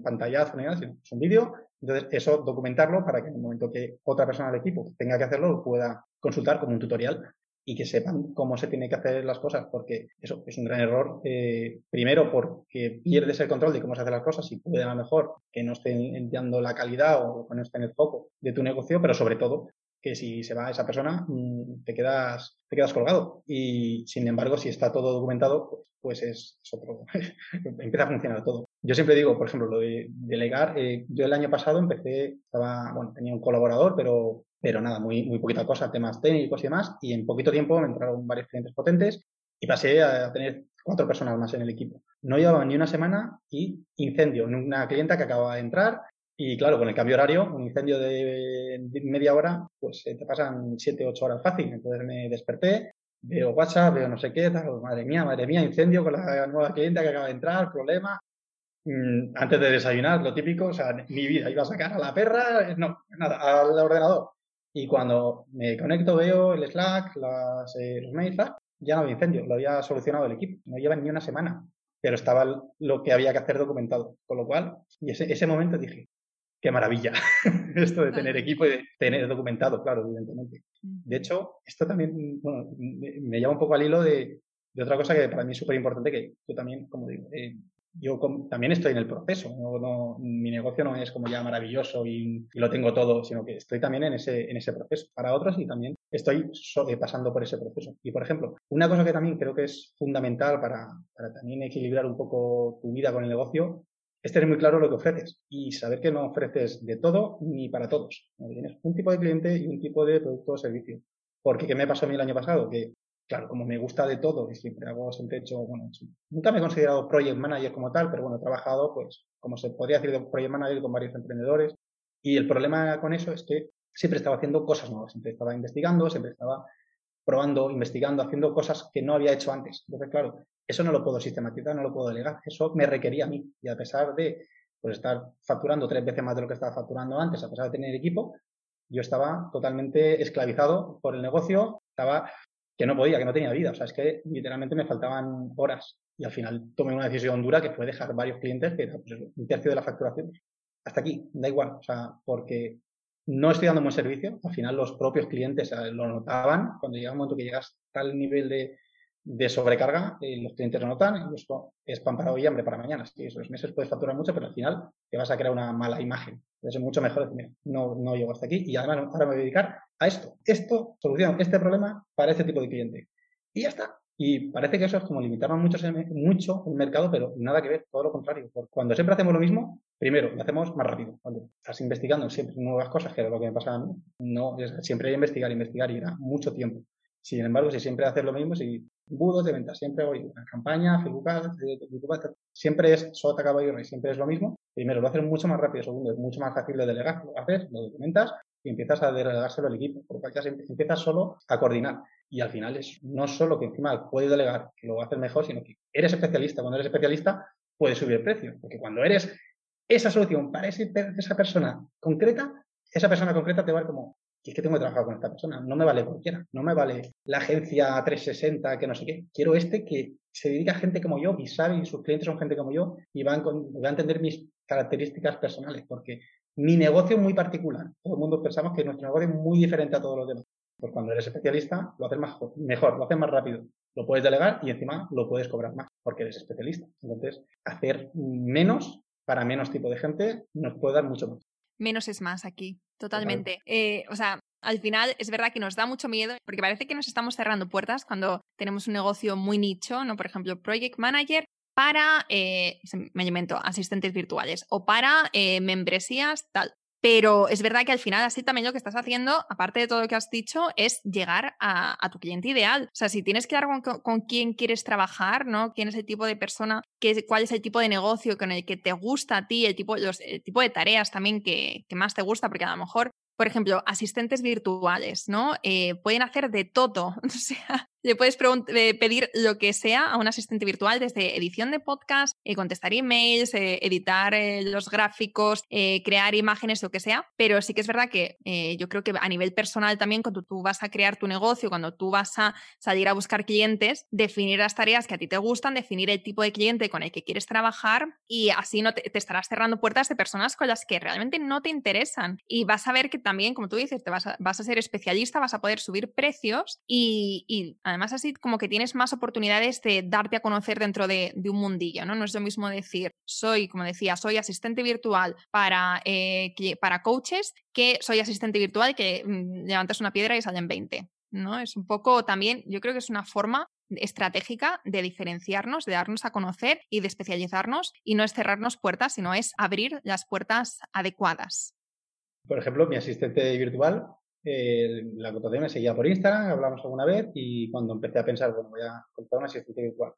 pantallazo ni nada, sino es un vídeo. Entonces, eso documentarlo para que en el momento que otra persona del equipo tenga que hacerlo, lo pueda consultar como un tutorial y que sepan cómo se tiene que hacer las cosas, porque eso es un gran error. Eh, primero, porque pierdes el control de cómo se hacen las cosas y puede a lo mejor que no estén dando la calidad o que no esté en el foco de tu negocio, pero sobre todo que si se va esa persona, mm, te quedas, te quedas colgado. Y sin embargo, si está todo documentado, pues, pues es, otro, [LAUGHS] empieza a funcionar todo. Yo siempre digo, por ejemplo, lo de delegar, eh, yo el año pasado empecé, estaba, bueno, tenía un colaborador, pero, pero nada, muy, muy poquita cosa, temas técnicos y demás, y en poquito tiempo me entraron varios clientes potentes y pasé a tener cuatro personas más en el equipo. No llevaba ni una semana y incendio en una clienta que acababa de entrar y claro, con el cambio horario, un incendio de, media hora, pues te pasan siete, ocho horas fácil. Entonces me desperté, veo WhatsApp, veo no sé qué, tal, madre mía, madre mía, incendio con la nueva clienta que acaba de entrar, problema. Mm, antes de desayunar, lo típico, o sea, mi vida, iba a sacar a la perra, no, nada, al ordenador. Y cuando me conecto veo el Slack, las, eh, los mails, ya no había incendio, lo había solucionado el equipo, no lleva ni una semana, pero estaba lo que había que hacer documentado. Con lo cual, y ese, ese momento dije, qué maravilla [LAUGHS] esto de tener equipo y de tener documentado, claro, evidentemente. De hecho, esto también bueno, me, llama un poco al hilo de, de, otra cosa que para mí es súper importante, que yo también, como digo, eh, yo también estoy en el proceso. No, mi negocio no es como ya maravilloso y, lo tengo todo, sino que estoy también en ese, en ese proceso para otros y también estoy eh, pasando por ese proceso. Y, por ejemplo, una cosa que también creo que es fundamental para, para también equilibrar un poco tu vida con el negocio es tener muy claro lo que ofreces y saber que no ofreces de todo ni para todos. Tienes un tipo de cliente y un tipo de producto o servicio. Porque, ¿qué me pasó a mí el año pasado? Que claro, como me gusta de todo y siempre hago, siempre he hecho, bueno, nunca me he considerado project manager como tal, pero bueno, he trabajado, pues, como se podría decir, de project manager con varios emprendedores. Y el problema con eso es que siempre estaba haciendo cosas nuevas, siempre estaba investigando, siempre estaba probando, investigando, haciendo cosas que no había hecho antes. Entonces, claro, eso no lo puedo sistematizar, no lo puedo delegar, eso me requería a mí. Y a pesar de pues, estar facturando tres veces más de lo que estaba facturando antes, a pesar de tener equipo, yo estaba totalmente esclavizado por el negocio, estaba que no podía, que no tenía vida. O sea, es que literalmente me faltaban horas. Y al final tomé una decisión dura que fue dejar varios clientes, que era pues, un tercio de la facturación. Hasta aquí, da igual. O sea, porque no estoy dando un buen servicio. Al final los propios clientes eh, lo notaban. Cuando llega un momento que llegas a tal nivel de, sobrecarga, eh, los clientes lo notan, y es pan para hoy y hambre para mañana. Sí, esos meses puedes facturar mucho, pero al final te vas a crear una mala imagen. Entonces es mucho mejor decir, no, no llego hasta aquí y además ahora me voy a dedicar a esto. Esto, solución, este problema para este tipo de cliente. Y ya está. Y parece que eso es como limitarnos mucho, mucho el mercado, pero nada que ver, todo lo contrario. Porque cuando siempre hacemos lo mismo, primero, lo hacemos más rápido. Cuando estás investigando siempre nuevas cosas, que era lo que me pasaba a mí, no, es, siempre hay que investigar, investigar y da mucho tiempo. Sin embargo, si siempre haces lo mismo, si budos de venta, siempre voy una campaña, Facebook siempre es sota caballo y siempre es lo mismo. Primero, lo haces mucho más rápido. Segundo, es mucho más fácil de delegar. Lo haces, lo documentas y empiezas a delegárselo al equipo. Porque ya empiezas solo a coordinar. Y al final es no solo que encima puedes delegar, que lo haces mejor, sino que eres especialista. Cuando eres especialista, puedes subir el precio. Porque cuando eres esa solución para esa persona concreta, esa persona concreta te va a ver como, es que tengo que trabajar con esta persona, no me vale cualquiera, no me vale la agencia 360 que no sé qué, quiero este que se dedica a gente como yo y sabe y sus clientes son gente como yo y van, a entender mis características personales, porque mi negocio es muy particular, todo el mundo pensamos que nuestro negocio es muy diferente a todos los demás. Pues cuando eres especialista, lo haces mejor, lo haces más rápido, lo puedes delegar y encima lo puedes cobrar más, porque eres especialista. Entonces, hacer menos para menos tipo de gente nos puede dar mucho más menos es más aquí, totalmente. Eh, o sea, al final es verdad que nos da mucho miedo porque parece que nos estamos cerrando puertas cuando tenemos un negocio muy nicho, ¿no? Por ejemplo, Project Manager para, eh, asistentes virtuales o para eh, membresías, tal. Pero es verdad que al final, así también lo que estás haciendo, aparte de todo lo que has dicho, es llegar a, tu cliente ideal. O sea, si tienes que con, con, quién quieres trabajar, ¿no? ¿Quién es el tipo de persona? Qué, ¿Cuál es el tipo de negocio con el que te gusta a ti? El tipo, tipo de tareas también que, que más te gusta, porque a lo mejor por ejemplo, asistentes virtuales, ¿no? Eh, pueden hacer de todo. [LAUGHS] O sea, le puedes eh, pedir lo que sea a un asistente virtual, desde edición de podcast, eh, contestar emails, editar los gráficos, crear imágenes, lo que sea. Pero sí que es verdad que yo creo que a nivel personal también, cuando tú vas a crear tu negocio, cuando tú vas a salir a buscar clientes, definir las tareas que a ti te gustan, definir el tipo de cliente con el que quieres trabajar y así no te, te estarás cerrando puertas de personas con las que realmente no te interesan. Y vas a ver que también, como tú dices, te vas a, vas a ser especialista, vas a poder subir precios y, además así como que tienes más oportunidades de darte a conocer dentro de, un mundillo, ¿no? No es lo mismo decir, soy, como decía, soy asistente virtual para, eh, para coaches que soy asistente virtual que mm, levantas una piedra y salen 20. ¿no? Es un poco también, yo creo que es una forma estratégica de diferenciarnos, de darnos a conocer y de especializarnos y no es cerrarnos puertas, sino es abrir las puertas adecuadas. Por ejemplo, mi asistente virtual, eh, la contraté, me seguía por Instagram, hablamos alguna vez y cuando empecé a pensar, bueno, voy a contratar un asistente virtual.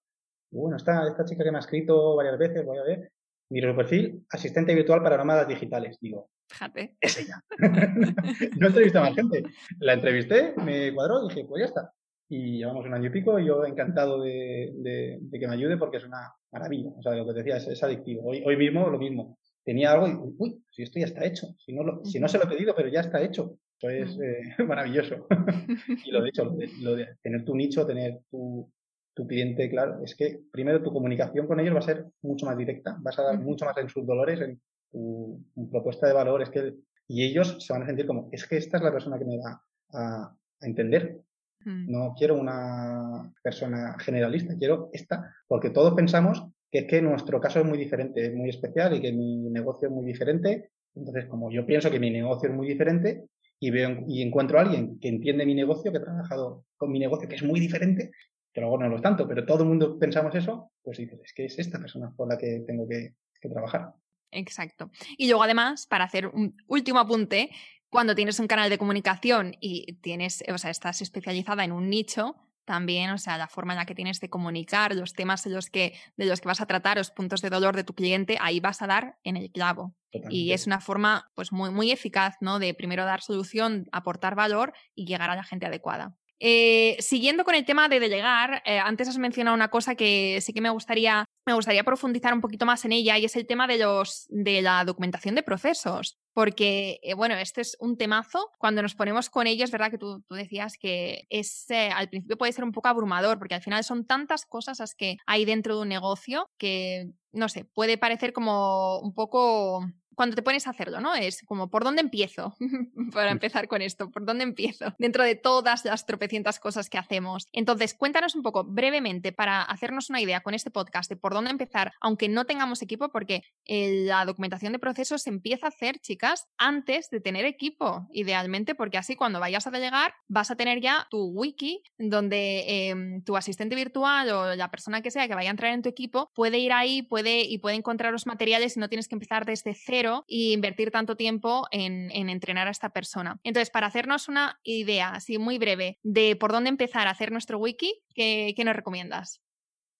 bueno, esta, esta chica que me ha escrito varias veces, voy a ver, miro su perfil, asistente virtual para nómadas digitales. Digo, Fíjate. Es ella. [LAUGHS] no entrevisté a más gente. La entrevisté, me cuadró y dije, pues ya está. y llevamos un año y pico y yo encantado de, que me ayude porque es una maravilla. O sea, lo que te decía, es, adictivo. Hoy, hoy mismo lo mismo. Tenía algo y, uy, si esto ya está hecho. Si no, si no se lo he pedido, pero ya está hecho. Eso es eh, [LAUGHS] maravilloso. [LAUGHS] y lo de hecho, lo de, tener tu nicho, tener tu, tu cliente, claro, es que primero tu comunicación con ellos va a ser mucho más directa, vas a dar mucho más en sus dolores, en tu, propuesta de valor, es que, y ellos se van a sentir como, es que esta es la persona que me va a, entender. No quiero una persona generalista, quiero esta, porque todos pensamos que es que nuestro caso es muy diferente, es muy especial y que mi negocio es muy diferente. Entonces, como yo pienso que mi negocio es muy diferente y veo y encuentro a alguien que entiende mi negocio, que ha trabajado con mi negocio, que es muy diferente, que luego no lo es tanto, pero todo el mundo pensamos eso, pues dices, es que es esta persona con la que tengo que, trabajar. Exacto. Y luego además, para hacer un último apunte, cuando tienes un canal de comunicación y tienes, o sea, estás especializada en un nicho, también, o sea, la forma en la que tienes de comunicar, los temas de los que, de los que vas a tratar, los puntos de dolor de tu cliente, ahí vas a dar en el clavo. Y es una forma pues muy, muy eficaz, ¿no? De primero dar solución, aportar valor y llegar a la gente adecuada. Eh, siguiendo con el tema de delegar, eh, antes has mencionado una cosa que sí que me gustaría, me gustaría profundizar un poquito más en ella y es el tema de, los, de la documentación de procesos. Porque, eh, bueno, este es un temazo. Cuando nos ponemos con ellos, ¿verdad? Que tú, tú decías que es, al principio puede ser un poco abrumador, porque al final son tantas cosas las que hay dentro de un negocio que, no sé, puede parecer como un poco cuando te pones a hacerlo, ¿no? Es como, ¿por dónde empiezo? [LAUGHS] Para empezar con esto, ¿por dónde empiezo? [LAUGHS] Dentro de todas las tropecientas cosas que hacemos. Entonces, cuéntanos un poco brevemente para hacernos una idea con este podcast de por dónde empezar, aunque no tengamos equipo, porque eh, la documentación de procesos se empieza a hacer, chicas, antes de tener equipo, idealmente, porque así cuando vayas a delegar vas a tener ya tu wiki donde em, tu asistente virtual o la persona que sea que vaya a entrar en tu equipo puede ir ahí puede, y puede encontrar los materiales y no tienes que empezar desde cero y invertir tanto tiempo en, entrenar a esta persona. Entonces, para hacernos una idea así muy breve de por dónde empezar a hacer nuestro wiki, ¿qué, nos recomiendas?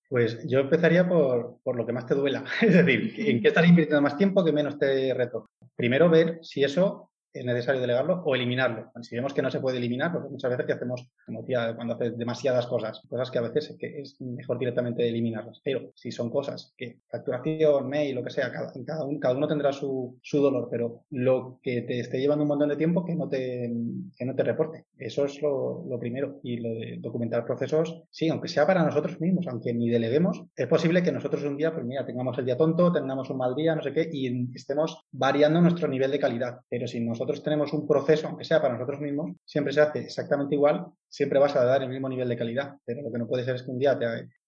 Pues yo empezaría por, por, lo que más te duela, [LAUGHS] es decir, en qué [LAUGHS] estás invirtiendo más tiempo que menos te reto. Primero ver si eso es necesario delegarlo o eliminarlo. Si vemos que no se puede eliminar, porque muchas veces que hacemos, como tía, cuando haces demasiadas cosas, cosas que a veces es mejor directamente eliminarlas. Pero si son cosas que facturación, mail, lo que sea, cada, cada, uno, cada uno tendrá su, su, dolor, pero lo que te esté llevando un montón de tiempo que no te, que no te reporte. Eso es lo, lo primero. Y lo de documentar procesos, sí, aunque sea para nosotros mismos, aunque ni deleguemos, es posible que nosotros un día, pues mira, tengamos el día tonto, tengamos un mal día, no sé qué, y estemos variando nuestro nivel de calidad. Pero si nos nosotros tenemos un proceso, aunque sea para nosotros mismos, siempre se hace exactamente igual, siempre vas a dar el mismo nivel de calidad. Pero lo que no puede ser es que un día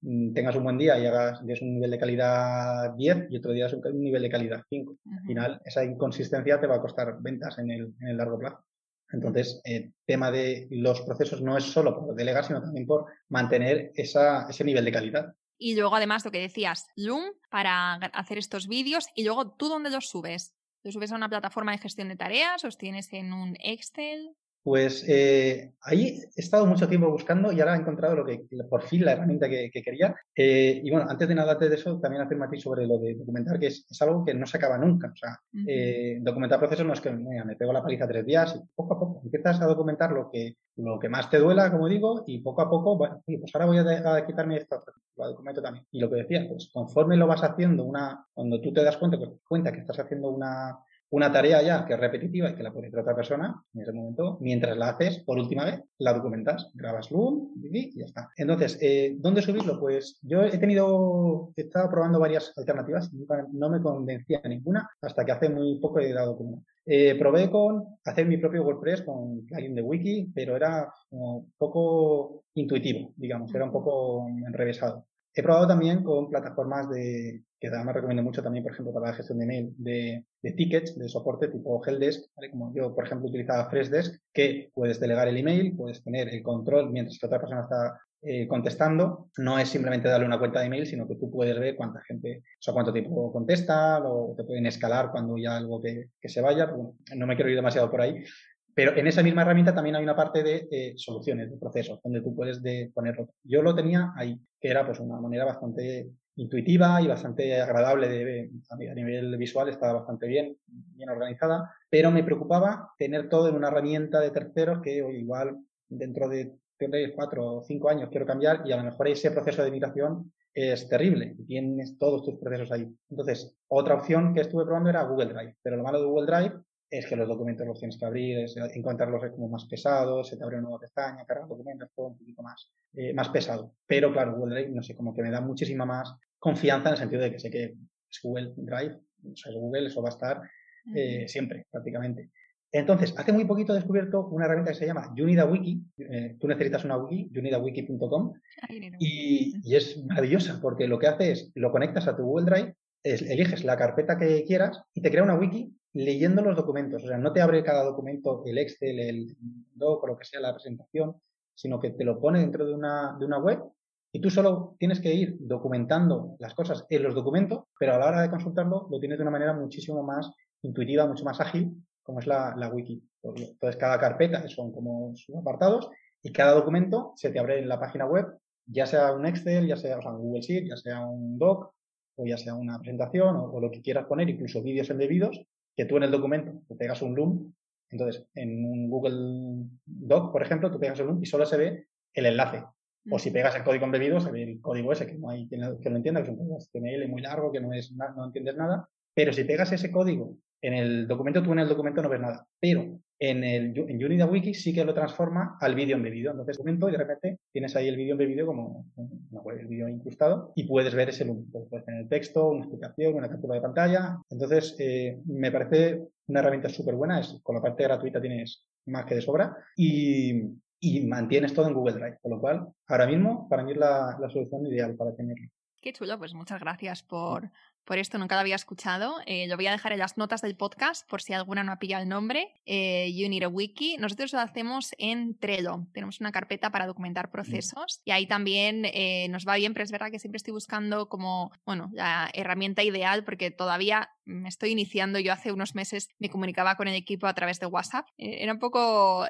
mm, tengas un buen día y hagas un nivel de calidad 10 y otro día es un, nivel de calidad 5. Al final, esa inconsistencia te va a costar ventas en el, en el largo plazo. Entonces, el tema de los procesos no es solo por delegar, sino también por mantener esa, ese nivel de calidad. Y luego, además, lo que decías, Loom para hacer estos vídeos y luego tú dónde los subes. ¿Lo subes a una plataforma de gestión de tareas? ¿Os tienes en un Excel? Pues eh, ahí he estado mucho tiempo buscando y ahora he encontrado lo que por fin la herramienta que, quería. Eh, y bueno, antes de nada de eso, también afirmar sobre lo de documentar, que es, algo que no se acaba nunca. O sea, eh, documentar procesos no es que me pego la paliza tres días y poco a poco empiezas a documentar lo que, lo que más te duela, como digo, y poco a poco, bueno, pues ahora voy a, quitarme esto, lo documento también. Y lo que decía, pues conforme lo vas haciendo, una, cuando tú te das cuenta, pues, cuenta que estás haciendo una una tarea ya que es repetitiva y que la puede hacer otra persona en ese momento, mientras la haces por última vez, la documentas, grabas Loom y ya está. Entonces, eh, ¿dónde subirlo? Pues yo he tenido, he estado probando varias alternativas, no me convencía ninguna hasta que hace muy poco he dado como. Eh, probé con hacer mi propio WordPress con plugin de wiki, pero era como poco intuitivo, digamos, era un poco enrevesado. He probado también con plataformas de, que además recomiendo mucho también, por ejemplo, para la gestión de mail, de, tickets, de soporte tipo Helpdesk, como yo, por ejemplo, utilizaba Freshdesk, que puedes delegar el email, puedes tener el control mientras la otra persona está eh, contestando. No es simplemente darle una cuenta de email, sino que tú puedes ver cuánta gente, o sea, cuánto tiempo contesta, o te pueden escalar cuando ya algo que, se vaya. no me quiero ir demasiado por ahí, pero en esa misma herramienta también hay una parte de soluciones, de procesos, donde tú puedes de ponerlo. Yo lo tenía ahí, que era pues una manera bastante intuitiva y bastante agradable de, a nivel visual, estaba bastante bien, bien organizada, pero me preocupaba tener todo en una herramienta de terceros que igual dentro de tres, cuatro o cinco años quiero cambiar y a lo mejor ese proceso de migración es terrible tienes todos tus procesos ahí. Entonces, otra opción que estuve probando era Google Drive, pero lo malo de Google Drive es que los documentos los tienes que abrir, es encontrarlos como más pesados, se te abre una nueva pestaña, cargar documentos, todo un poquito más, eh, más pesado. Pero claro, Google Drive, no sé, como que me da muchísima más confianza en el sentido de que sé que es Google Drive, o sea, es Google, eso va a estar eh, siempre, prácticamente. Entonces, hace muy poquito he descubierto una herramienta que se llama UnidaWiki. Eh, tú necesitas una wiki, unidawiki.com, y, y, es maravillosa porque lo que hace es lo conectas a tu Google Drive, eliges la carpeta que quieras y te crea una wiki leyendo los documentos. O sea, no te abre cada documento, el Excel, el doc o lo que sea, la presentación, sino que te lo pone dentro de una, de una web y tú solo tienes que ir documentando las cosas en los documentos, pero a la hora de consultarlo lo tienes de una manera muchísimo más intuitiva, mucho más ágil como es la, la wiki. Entonces, cada carpeta son como sus apartados y cada documento se te abre en la página web, ya sea un Excel, ya sea, un Google Sheet, ya sea un doc, o ya sea una presentación, o, lo que quieras poner, incluso vídeos embebidos, que tú en el documento te pegas un loom. Entonces, en un Google Doc, por ejemplo, tú pegas un loom y solo se ve el enlace. O si pegas el código embebido, se ve el código ese, que no hay quien, que lo entienda, que es un HTML muy largo, que no, es, no entiendes nada. Pero si pegas ese código en el documento, tú en el documento no ves nada, pero en, el, en Unida Wiki sí que lo transforma al vídeo embebido. Entonces, documento y de repente tienes ahí el vídeo embebido como el vídeo incrustado y puedes ver ese loop. Puedes tener el texto, una explicación, una captura de pantalla. Entonces, eh, me parece una herramienta súper buena. Es, con la parte gratuita tienes más que de sobra y, y, mantienes todo en Google Drive. Con lo cual, ahora mismo, para mí es la, la solución ideal para tenerlo. Qué chulo, pues muchas gracias por, por esto, nunca lo había escuchado. Eh, lo voy a dejar en las notas del podcast por si alguna no ha pillado el nombre. Eh, you Need a Wiki. Nosotros lo hacemos en Trello. Tenemos una carpeta para documentar procesos y ahí también eh, nos va bien, pero es verdad que siempre estoy buscando como, bueno, la herramienta ideal porque todavía me estoy iniciando. Yo hace unos meses me comunicaba con el equipo a través de WhatsApp. era un poco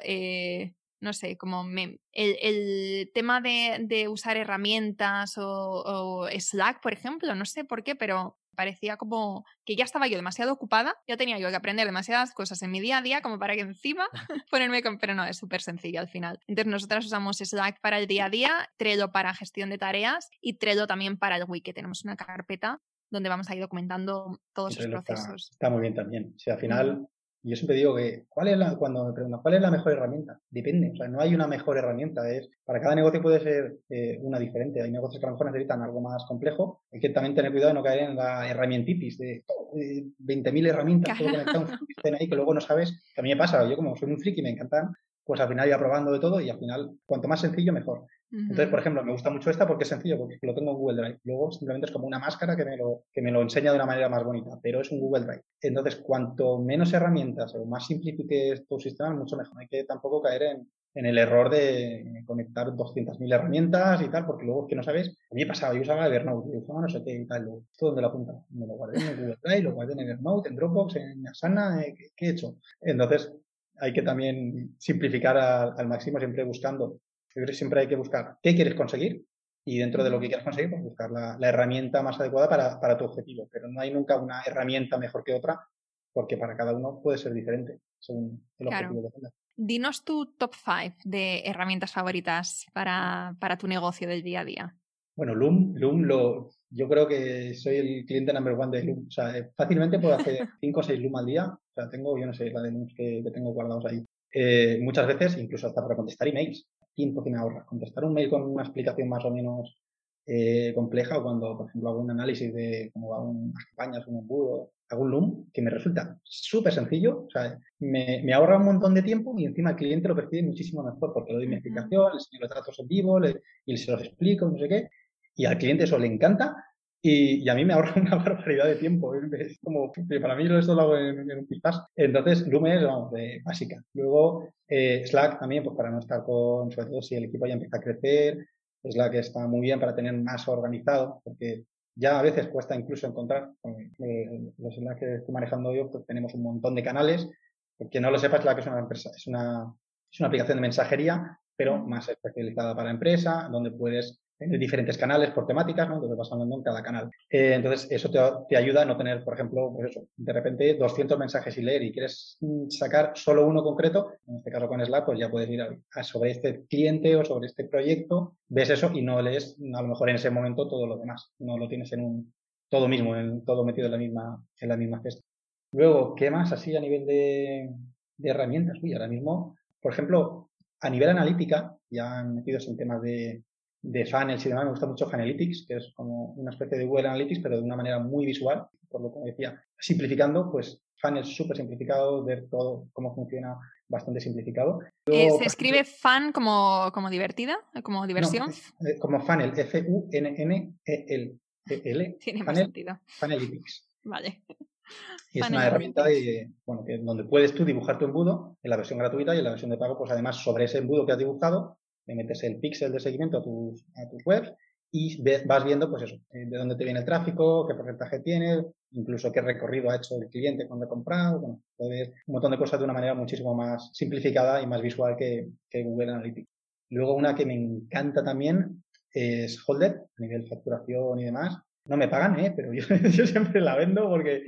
no sé, como me, el, tema de, usar herramientas o, Slack, por ejemplo, no sé por qué, pero parecía como que ya estaba yo demasiado ocupada, ya tenía yo que aprender demasiadas cosas en mi día a día como para que encima [LAUGHS] [LAUGHS] ponerme con... Pero no, es súper sencillo al final. Entonces nosotras usamos Slack para el día a día, Trello para gestión de tareas y Trello también para el wiki. Tenemos una carpeta donde vamos a ir documentando todos los procesos. Está, muy bien también. Si al final yo siempre digo que, ¿cuál es la, cuando me preguntan, ¿cuál es la mejor herramienta? Depende, o sea, no hay una mejor herramienta, es, para cada negocio puede ser eh, una diferente. Hay negocios que a lo mejor necesitan algo más complejo. Hay que también tener cuidado de no caer en la herramientitis de 20.000 herramientas, [LAUGHS] todo conectado, ahí que luego no sabes. Que a mí me pasa, yo como soy un friki y me encantan, pues al final iba probando de todo y al final, cuanto más sencillo, mejor. Entonces, por ejemplo, me gusta mucho esta porque es sencillo, porque lo tengo en Google Drive. Luego simplemente es como una máscara que me, lo, que me lo enseña de una manera más bonita, pero es un Google Drive. Entonces, cuanto menos herramientas o más simplifiques tu sistema, mucho mejor. hay que tampoco caer en, en el error de conectar 200.000 herramientas y tal, porque luego es que no sabes. A mí me pasaba, yo usaba Evernote, yo usaba no sé qué y tal, ¿esto dónde lo apunta? Me lo guardé en Google Drive, lo guardé en Evernote, en Dropbox, en Asana, eh, ¿qué, he hecho? Entonces, hay que también simplificar al máximo, siempre buscando yo creo que siempre hay que buscar qué quieres conseguir y dentro de lo que quieras conseguir, pues buscar la, herramienta más adecuada para, tu objetivo. Pero no hay nunca una herramienta mejor que otra, porque para cada uno puede ser diferente según el objetivo que tengas. Dinos tu top 5 de herramientas favoritas para, tu negocio del día a día. Bueno, Loom, Loom lo, yo creo que soy el cliente number one de Loom. O sea, eh, fácilmente puedo hacer [LAUGHS] 5 o 6 Loom al día. O sea, tengo, yo no sé, la de Loom que, tengo guardados ahí. Eh, muchas veces, incluso hasta para contestar emails tiempo que me ahorra. Contestar un mail con una explicación más o menos eh, compleja o cuando, por ejemplo, hago un análisis de cómo va unas campañas, un embudo, hago un loom que me resulta súper sencillo, o sea, me, me, ahorra un montón de tiempo y encima el cliente lo percibe muchísimo mejor porque le doy mi explicación, le enseño los datos en vivo y se los explico, no sé qué, y al cliente eso le encanta y, a mí me ahorra [LAUGHS] una barbaridad de tiempo. Es como, para mí esto lo hago en, un pipas. Entonces, Loom es, vamos, de básica. Luego, eh, Slack también, pues para no estar con, sobre todo si el equipo ya empieza a crecer. Slack está muy bien para tener más organizado, porque ya a veces cuesta incluso encontrar, eh, los Slack que estoy manejando yo, pues tenemos un montón de canales. Que no lo sepas, Slack es una empresa, es una, es una aplicación de mensajería, pero más especializada para empresa, donde puedes tener diferentes canales por temáticas, ¿no? Entonces vas hablando en cada canal. Eh, entonces, eso te, ayuda a no tener, por ejemplo, pues eso, de repente 200 mensajes y leer y quieres mm, sacar solo uno concreto, en este caso con Slack, pues ya puedes ir sobre este cliente o sobre este proyecto, ves eso y no lees a lo mejor en ese momento todo lo demás. No lo tienes en un todo mismo, en todo metido en la misma, en la misma cesta. Luego, ¿qué más así a nivel de, de herramientas? Uy, ahora mismo, por ejemplo, a nivel analítica, ya metidos en temas de, de funnels y demás, me gusta mucho Funnelytics, que es como una especie de Google Analytics, pero de una manera muy visual, por lo que decía. Simplificando, pues funnels súper simplificado, ver todo cómo funciona bastante simplificado. Eh, ¿Se escribe fan como, como divertida? ¿Como diversión? Eh, como funnel, F-U-N-N-E-L. E [LAUGHS] Tiene más sentido. Funnelytics. Vale. Y es una herramienta de, bueno, que, donde puedes tú dibujar tu embudo en la versión gratuita y en la versión de pago, pues además sobre ese embudo que has dibujado, le metes el píxel de seguimiento a tus, a tus webs y vas viendo, pues eso, eh, de dónde te viene el tráfico, qué porcentaje tiene, incluso qué recorrido ha hecho el cliente cuando ha comprado. Bueno, puedes un montón de cosas de una manera muchísimo más simplificada y más visual que, que Google Analytics. Luego una que me encanta también es Holder, a nivel facturación y demás. No me pagan, ¿eh? pero yo, [LAUGHS] yo, siempre la vendo porque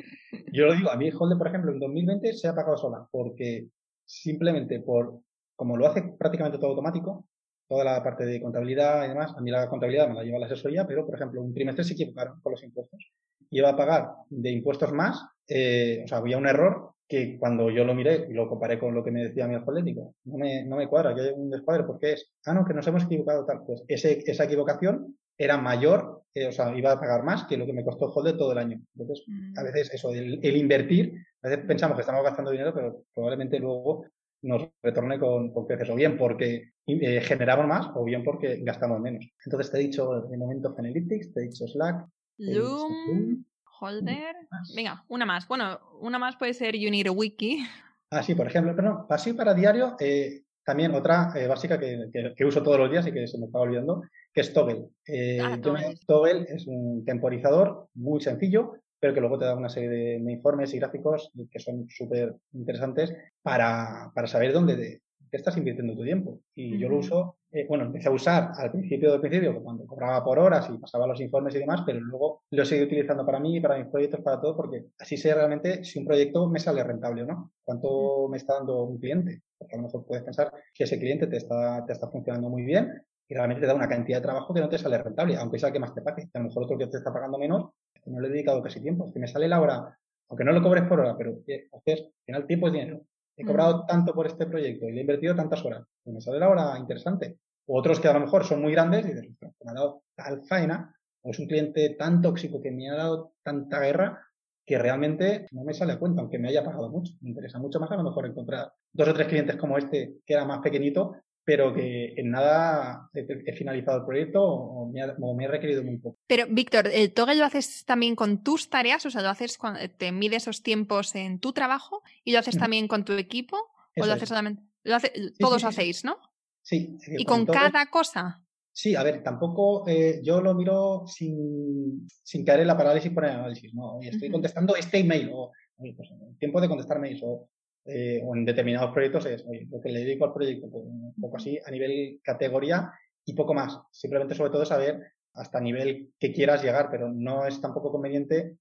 yo lo digo, a mí Holder, por ejemplo, en 2020 se ha pagado sola porque simplemente por, como lo hace prácticamente todo automático, toda la parte de contabilidad y demás, a mí la contabilidad me la lleva la asesoría, pero por ejemplo, un trimestre se equivocaron con los impuestos. Iba a pagar de impuestos más, eh, o sea, había un error que cuando yo lo miré y lo comparé con lo que me decía mi alfabético, no me, no me cuadra, que hay un descuadre, ¿por qué es? Ah, no, que nos hemos equivocado tal. Pues ese, esa equivocación era mayor, eh, o sea, iba a pagar más que lo que me costó holder todo el año. Entonces, a mm. veces eso, el, el, invertir, a veces pensamos que estamos gastando dinero, pero probablemente luego nos retorne con, con creces, o bien porque eh, generamos más, o bien porque gastamos menos. Entonces te he dicho de momento Analytics, te he dicho Slack, Loom, Holder. Venga, una más. Bueno, una más puede ser You Need a Wiki. Ah, sí, por ejemplo, pero así para diario, eh, también otra eh, básica que, que, uso todos los días y que se me estaba olvidando, que es Toggle. Eh, ah, Toggle es un temporizador muy sencillo, pero que luego te da una serie de, informes y gráficos que son súper interesantes para, para, saber dónde de, qué estás invirtiendo tu tiempo. Y yo lo uso, eh, bueno, empecé a usar al principio del principio, cuando cobraba por horas y pasaba los informes y demás, pero luego lo seguí utilizando para mí, para mis proyectos, para todo, porque así sé realmente si un proyecto me sale rentable o no, cuánto me está dando un cliente. Porque a lo mejor puedes pensar que ese cliente te está, te está funcionando muy bien y realmente te da una cantidad de trabajo que no te sale rentable, aunque sea el que más te pague. A lo mejor otro que te está pagando menos no le he dedicado casi tiempo. Si me sale la hora, aunque no lo cobres por hora, pero al final tiempo es dinero. He cobrado tanto por este proyecto y le he invertido tantas horas. Y me sale la hora interesante. O otros que a lo mejor son muy grandes y dices, me ha dado tal faena, o es un cliente tan tóxico que me ha dado tanta guerra que realmente no me sale a cuenta, aunque me haya pagado mucho. Me interesa mucho más a lo mejor encontrar dos o tres clientes como este, que era más pequeñito, pero que en nada he, finalizado el proyecto o me, ha, me, he requerido muy poco. Pero, Víctor, ¿el Toggle lo haces también con tus tareas? O sea, ¿lo haces cuando te mide esos tiempos en tu trabajo y lo haces también con tu equipo? ¿O lo haces solamente? Lo hace, todos hacéis, ¿no? Sí. ¿Y con, cada cosa? Sí, a ver, tampoco eh, yo lo miro sin, sin caer en la parálisis por el análisis, ¿no? Estoy contestando este email o pues, tiempo de contestar mails o eh, o en determinados proyectos es lo que le dedico al proyecto, pues, un poco así a nivel categoría y poco más. Simplemente sobre todo saber hasta nivel que quieras llegar, pero no es tampoco conveniente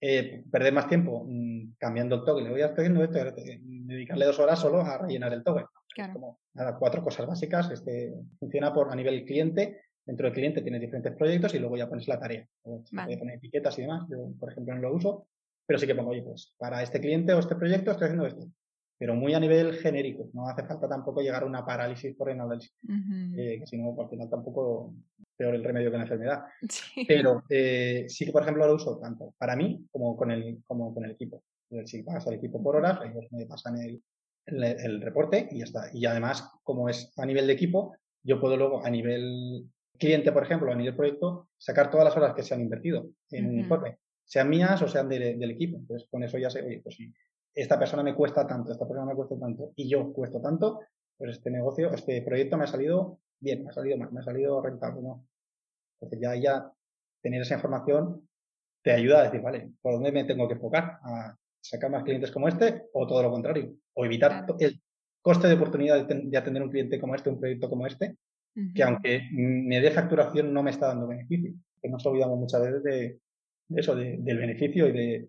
eh, perder más tiempo mm, cambiando el toggle. Voy a estar haciendo esto, dedicarle dos horas solo a rellenar el toggle. Como, nada, cuatro cosas básicas. Este funciona por a nivel cliente. Dentro del cliente tienes diferentes proyectos y luego ya pones la tarea. O vale. poner etiquetas y demás. Yo, por ejemplo, no lo uso, pero sí que pongo, oye, pues para este cliente o este proyecto estoy haciendo esto pero muy a nivel genérico. No hace falta tampoco llegar a una parálisis por análisis, eh, que si no, al final tampoco peor el remedio que la enfermedad. Pero eh, sí que, por ejemplo, lo uso tanto para mí como con el, como con el equipo. Si pagas al equipo por horas, ellos me pasan el, el, reporte y ya está. Y además, como es a nivel de equipo, yo puedo luego a nivel cliente, por ejemplo, a nivel proyecto, sacar todas las horas que se han invertido en un informe, sean mías o sean del equipo. Entonces, con eso ya sé, oye, pues si esta persona me cuesta tanto, esta persona me cuesta tanto y yo cuesto tanto, pues este negocio, este proyecto me ha salido bien, me ha salido mal, me ha salido rentable, ¿no? Entonces ya, ya tener esa información te ayuda a decir, vale, ¿por dónde me tengo que enfocar? ¿A sacar más clientes como este o todo lo contrario? O evitar el coste de oportunidad de, atender un cliente como este, un proyecto como este, que aunque me dé facturación no me está dando beneficio. Que nos olvidamos muchas veces de, eso, del beneficio y de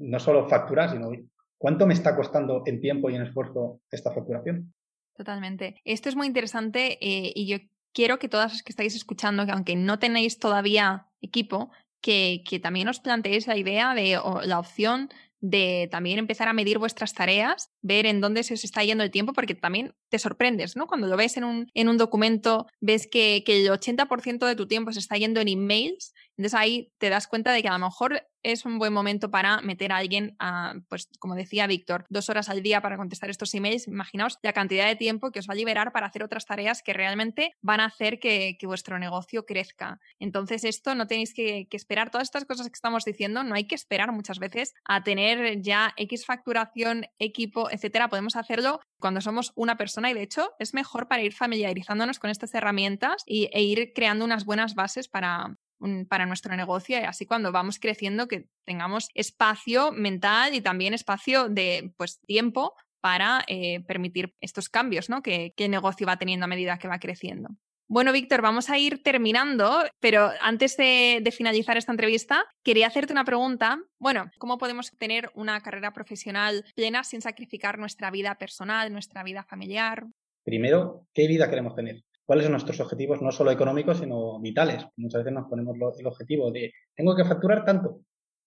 no solo facturar, sino cuánto me está costando en tiempo y en esfuerzo esta facturación. Totalmente. Esto es muy interesante eh, y yo quiero que todas las que estáis escuchando, que aunque no tenéis todavía equipo, que, que también os planteéis la idea de o la opción de también empezar a medir vuestras tareas, ver en dónde se os está yendo el tiempo, porque también te sorprendes, ¿no? Cuando lo ves en un, en un documento, ves que, que el 80% de tu tiempo se está yendo en emails, entonces ahí te das cuenta de que a lo mejor es un buen momento para meter a alguien, a, pues como decía Víctor, dos horas al día para contestar estos emails. Imaginaos la cantidad de tiempo que os va a liberar para hacer otras tareas que realmente van a hacer que, vuestro negocio crezca. Entonces esto no tenéis que, que, esperar, todas estas cosas que estamos diciendo, no hay que esperar muchas veces a tener ya X facturación, equipo, etcétera. Podemos hacerlo cuando somos una persona y de hecho es mejor para ir familiarizándonos con estas herramientas y, e ir creando unas buenas bases para, para nuestro negocio y así cuando vamos creciendo que tengamos espacio mental y también espacio de pues, tiempo para eh, permitir estos cambios ¿no? que, el negocio va teniendo a medida que va creciendo. Bueno, Víctor, vamos a ir terminando, pero antes de, finalizar esta entrevista, quería hacerte una pregunta. Bueno, ¿cómo podemos tener una carrera profesional plena sin sacrificar nuestra vida personal, nuestra vida familiar? Primero, ¿qué vida queremos tener? cuáles son nuestros objetivos, no solo económicos, sino vitales. Muchas veces nos ponemos el objetivo de, tengo que facturar tanto,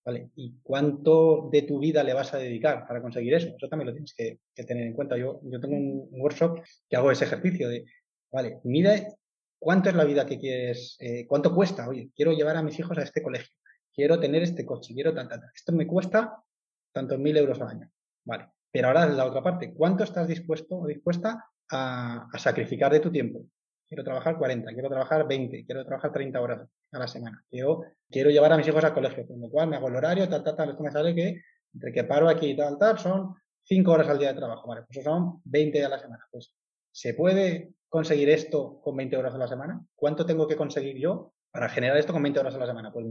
¿vale? ¿Y cuánto de tu vida le vas a dedicar para conseguir eso? Eso también lo tienes que, tener en cuenta. Yo, yo tengo un, workshop que hago ese ejercicio de, vale, mide cuánto es la vida que quieres, eh, cuánto cuesta, oye, quiero llevar a mis hijos a este colegio, quiero tener este coche, quiero tal, tal, tal. Esto me cuesta tantos mil euros al año, ¿vale? Pero ahora la otra parte, ¿cuánto estás dispuesto o dispuesta a, sacrificar de tu tiempo? quiero trabajar 40, quiero trabajar 20, quiero trabajar 30 horas a la semana. Quiero, quiero llevar a mis hijos al colegio, con lo cual me hago el horario, tal, tal, tal. Esto me sale que entre que paro aquí y tal, tal, son 5 horas al día de trabajo. Vale, pues eso son 20 a la semana. Pues, ¿se puede conseguir esto con 20 horas a la semana? ¿Cuánto tengo que conseguir yo para generar esto con 20 horas a la semana? Pues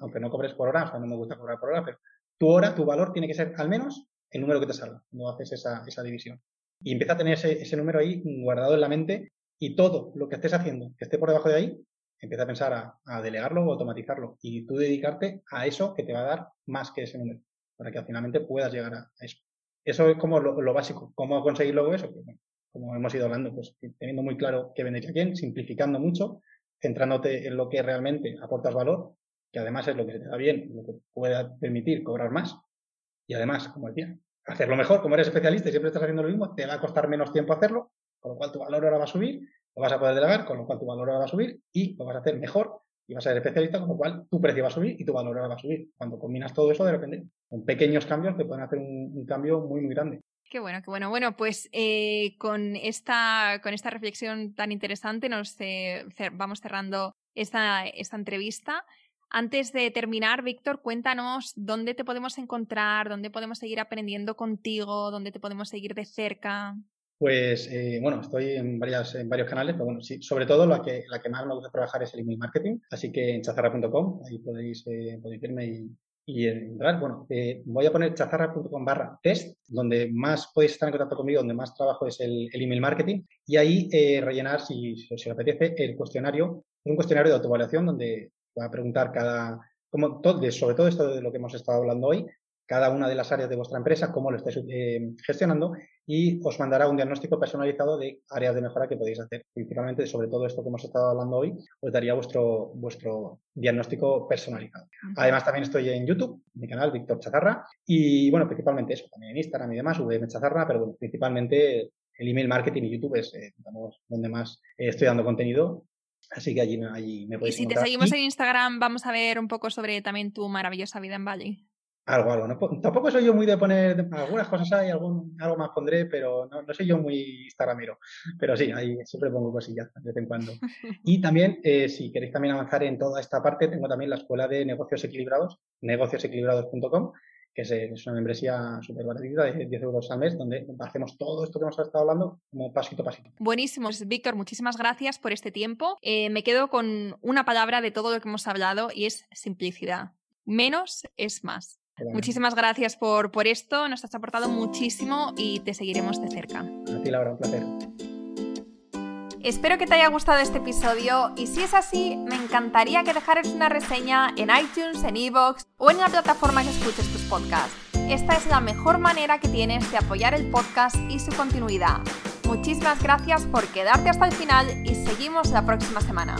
aunque no cobres por hora, o sea, no me gusta cobrar por hora, pero tu hora, tu valor tiene que ser al menos el número que te salga no haces esa, esa división. Y empieza a tener ese, ese número ahí guardado en la mente y todo lo que estés haciendo que esté por debajo de ahí, empieza a pensar a, delegarlo o automatizarlo y tú dedicarte a eso que te va a dar más que ese número, para que finalmente puedas llegar a, eso. Eso es como lo, básico. ¿Cómo conseguir luego eso? Pues, como hemos ido hablando, pues teniendo muy claro qué vendéis a quién, simplificando mucho, centrándote en lo que realmente aportas valor, que además es lo que se te da bien, lo que pueda permitir cobrar más. Y además, como decía, hacerlo mejor, como eres especialista y siempre estás haciendo lo mismo, te va a costar menos tiempo hacerlo, con lo cual tu valor ahora va a subir, lo vas a poder delegar, con lo cual tu valor ahora va a subir y lo vas a hacer mejor y vas a ser especialista, con lo cual tu precio va a subir y tu valor ahora va a subir. Cuando combinas todo eso, de repente, con pequeños cambios te pueden hacer un, cambio muy, muy grande. Qué bueno, qué bueno. Bueno, pues eh, con, esta, con esta reflexión tan interesante nos vamos cerrando esta, esta entrevista. Antes de terminar, Víctor, cuéntanos dónde te podemos encontrar, dónde podemos seguir aprendiendo contigo, dónde te podemos seguir de cerca. Pues eh, bueno, estoy en, varias, en varios canales, pero bueno, sí, sobre todo la que, la que más me gusta trabajar es el email marketing, así que en chazarra.com, ahí podéis, eh, podéis verme y, y entrar. Bueno, eh, voy a poner chazarra.com barra test, donde más podéis estar en contacto conmigo, donde más trabajo es el, email marketing, y ahí rellenar, si, si, os apetece, el cuestionario, un cuestionario de autoevaluación donde voy a preguntar cada, como todo, sobre todo esto de lo que hemos estado hablando hoy, cada una de las áreas de vuestra empresa, cómo lo estáis eh, gestionando y os mandará un diagnóstico personalizado de áreas de mejora que podéis hacer. Principalmente sobre todo esto que hemos estado hablando hoy, os daría vuestro, vuestro diagnóstico personalizado. Además también estoy en YouTube, mi canal Víctor Chazarra y bueno, principalmente eso, también en Instagram y demás, VM Chazarra, pero bueno, principalmente el email marketing y YouTube es eh, donde más eh, estoy dando contenido Así que allí, allí me podéis Y si te seguimos en Instagram, vamos a ver un poco sobre también tu maravillosa vida en Bali. Algo, algo. No, tampoco soy yo muy de poner algunas cosas hay, algún, algo más pondré, pero no, no soy yo muy instagramero. Pero sí, ahí siempre pongo cosillas de vez en cuando. [LAUGHS] Y también, eh, si queréis también avanzar en toda esta parte, tengo también la escuela de negocios equilibrados, negociosequilibrados.com, que es, una membresía súper baratita de 10 euros al mes, donde hacemos todo esto que hemos estado hablando como pasito a pasito. Buenísimo. Víctor, muchísimas gracias por este tiempo. Eh, me quedo con una palabra de todo lo que hemos hablado y es simplicidad. Menos es más. Muchísimas gracias por, por esto, nos has aportado muchísimo y te seguiremos de cerca. A ti, Laura, un placer. Espero que te haya gustado este episodio y si es así, me encantaría que dejaras una reseña en iTunes, en Evox o en la plataforma que escuches tus podcasts. Esta es la mejor manera que tienes de apoyar el podcast y su continuidad. Muchísimas gracias por quedarte hasta el final y seguimos la próxima semana.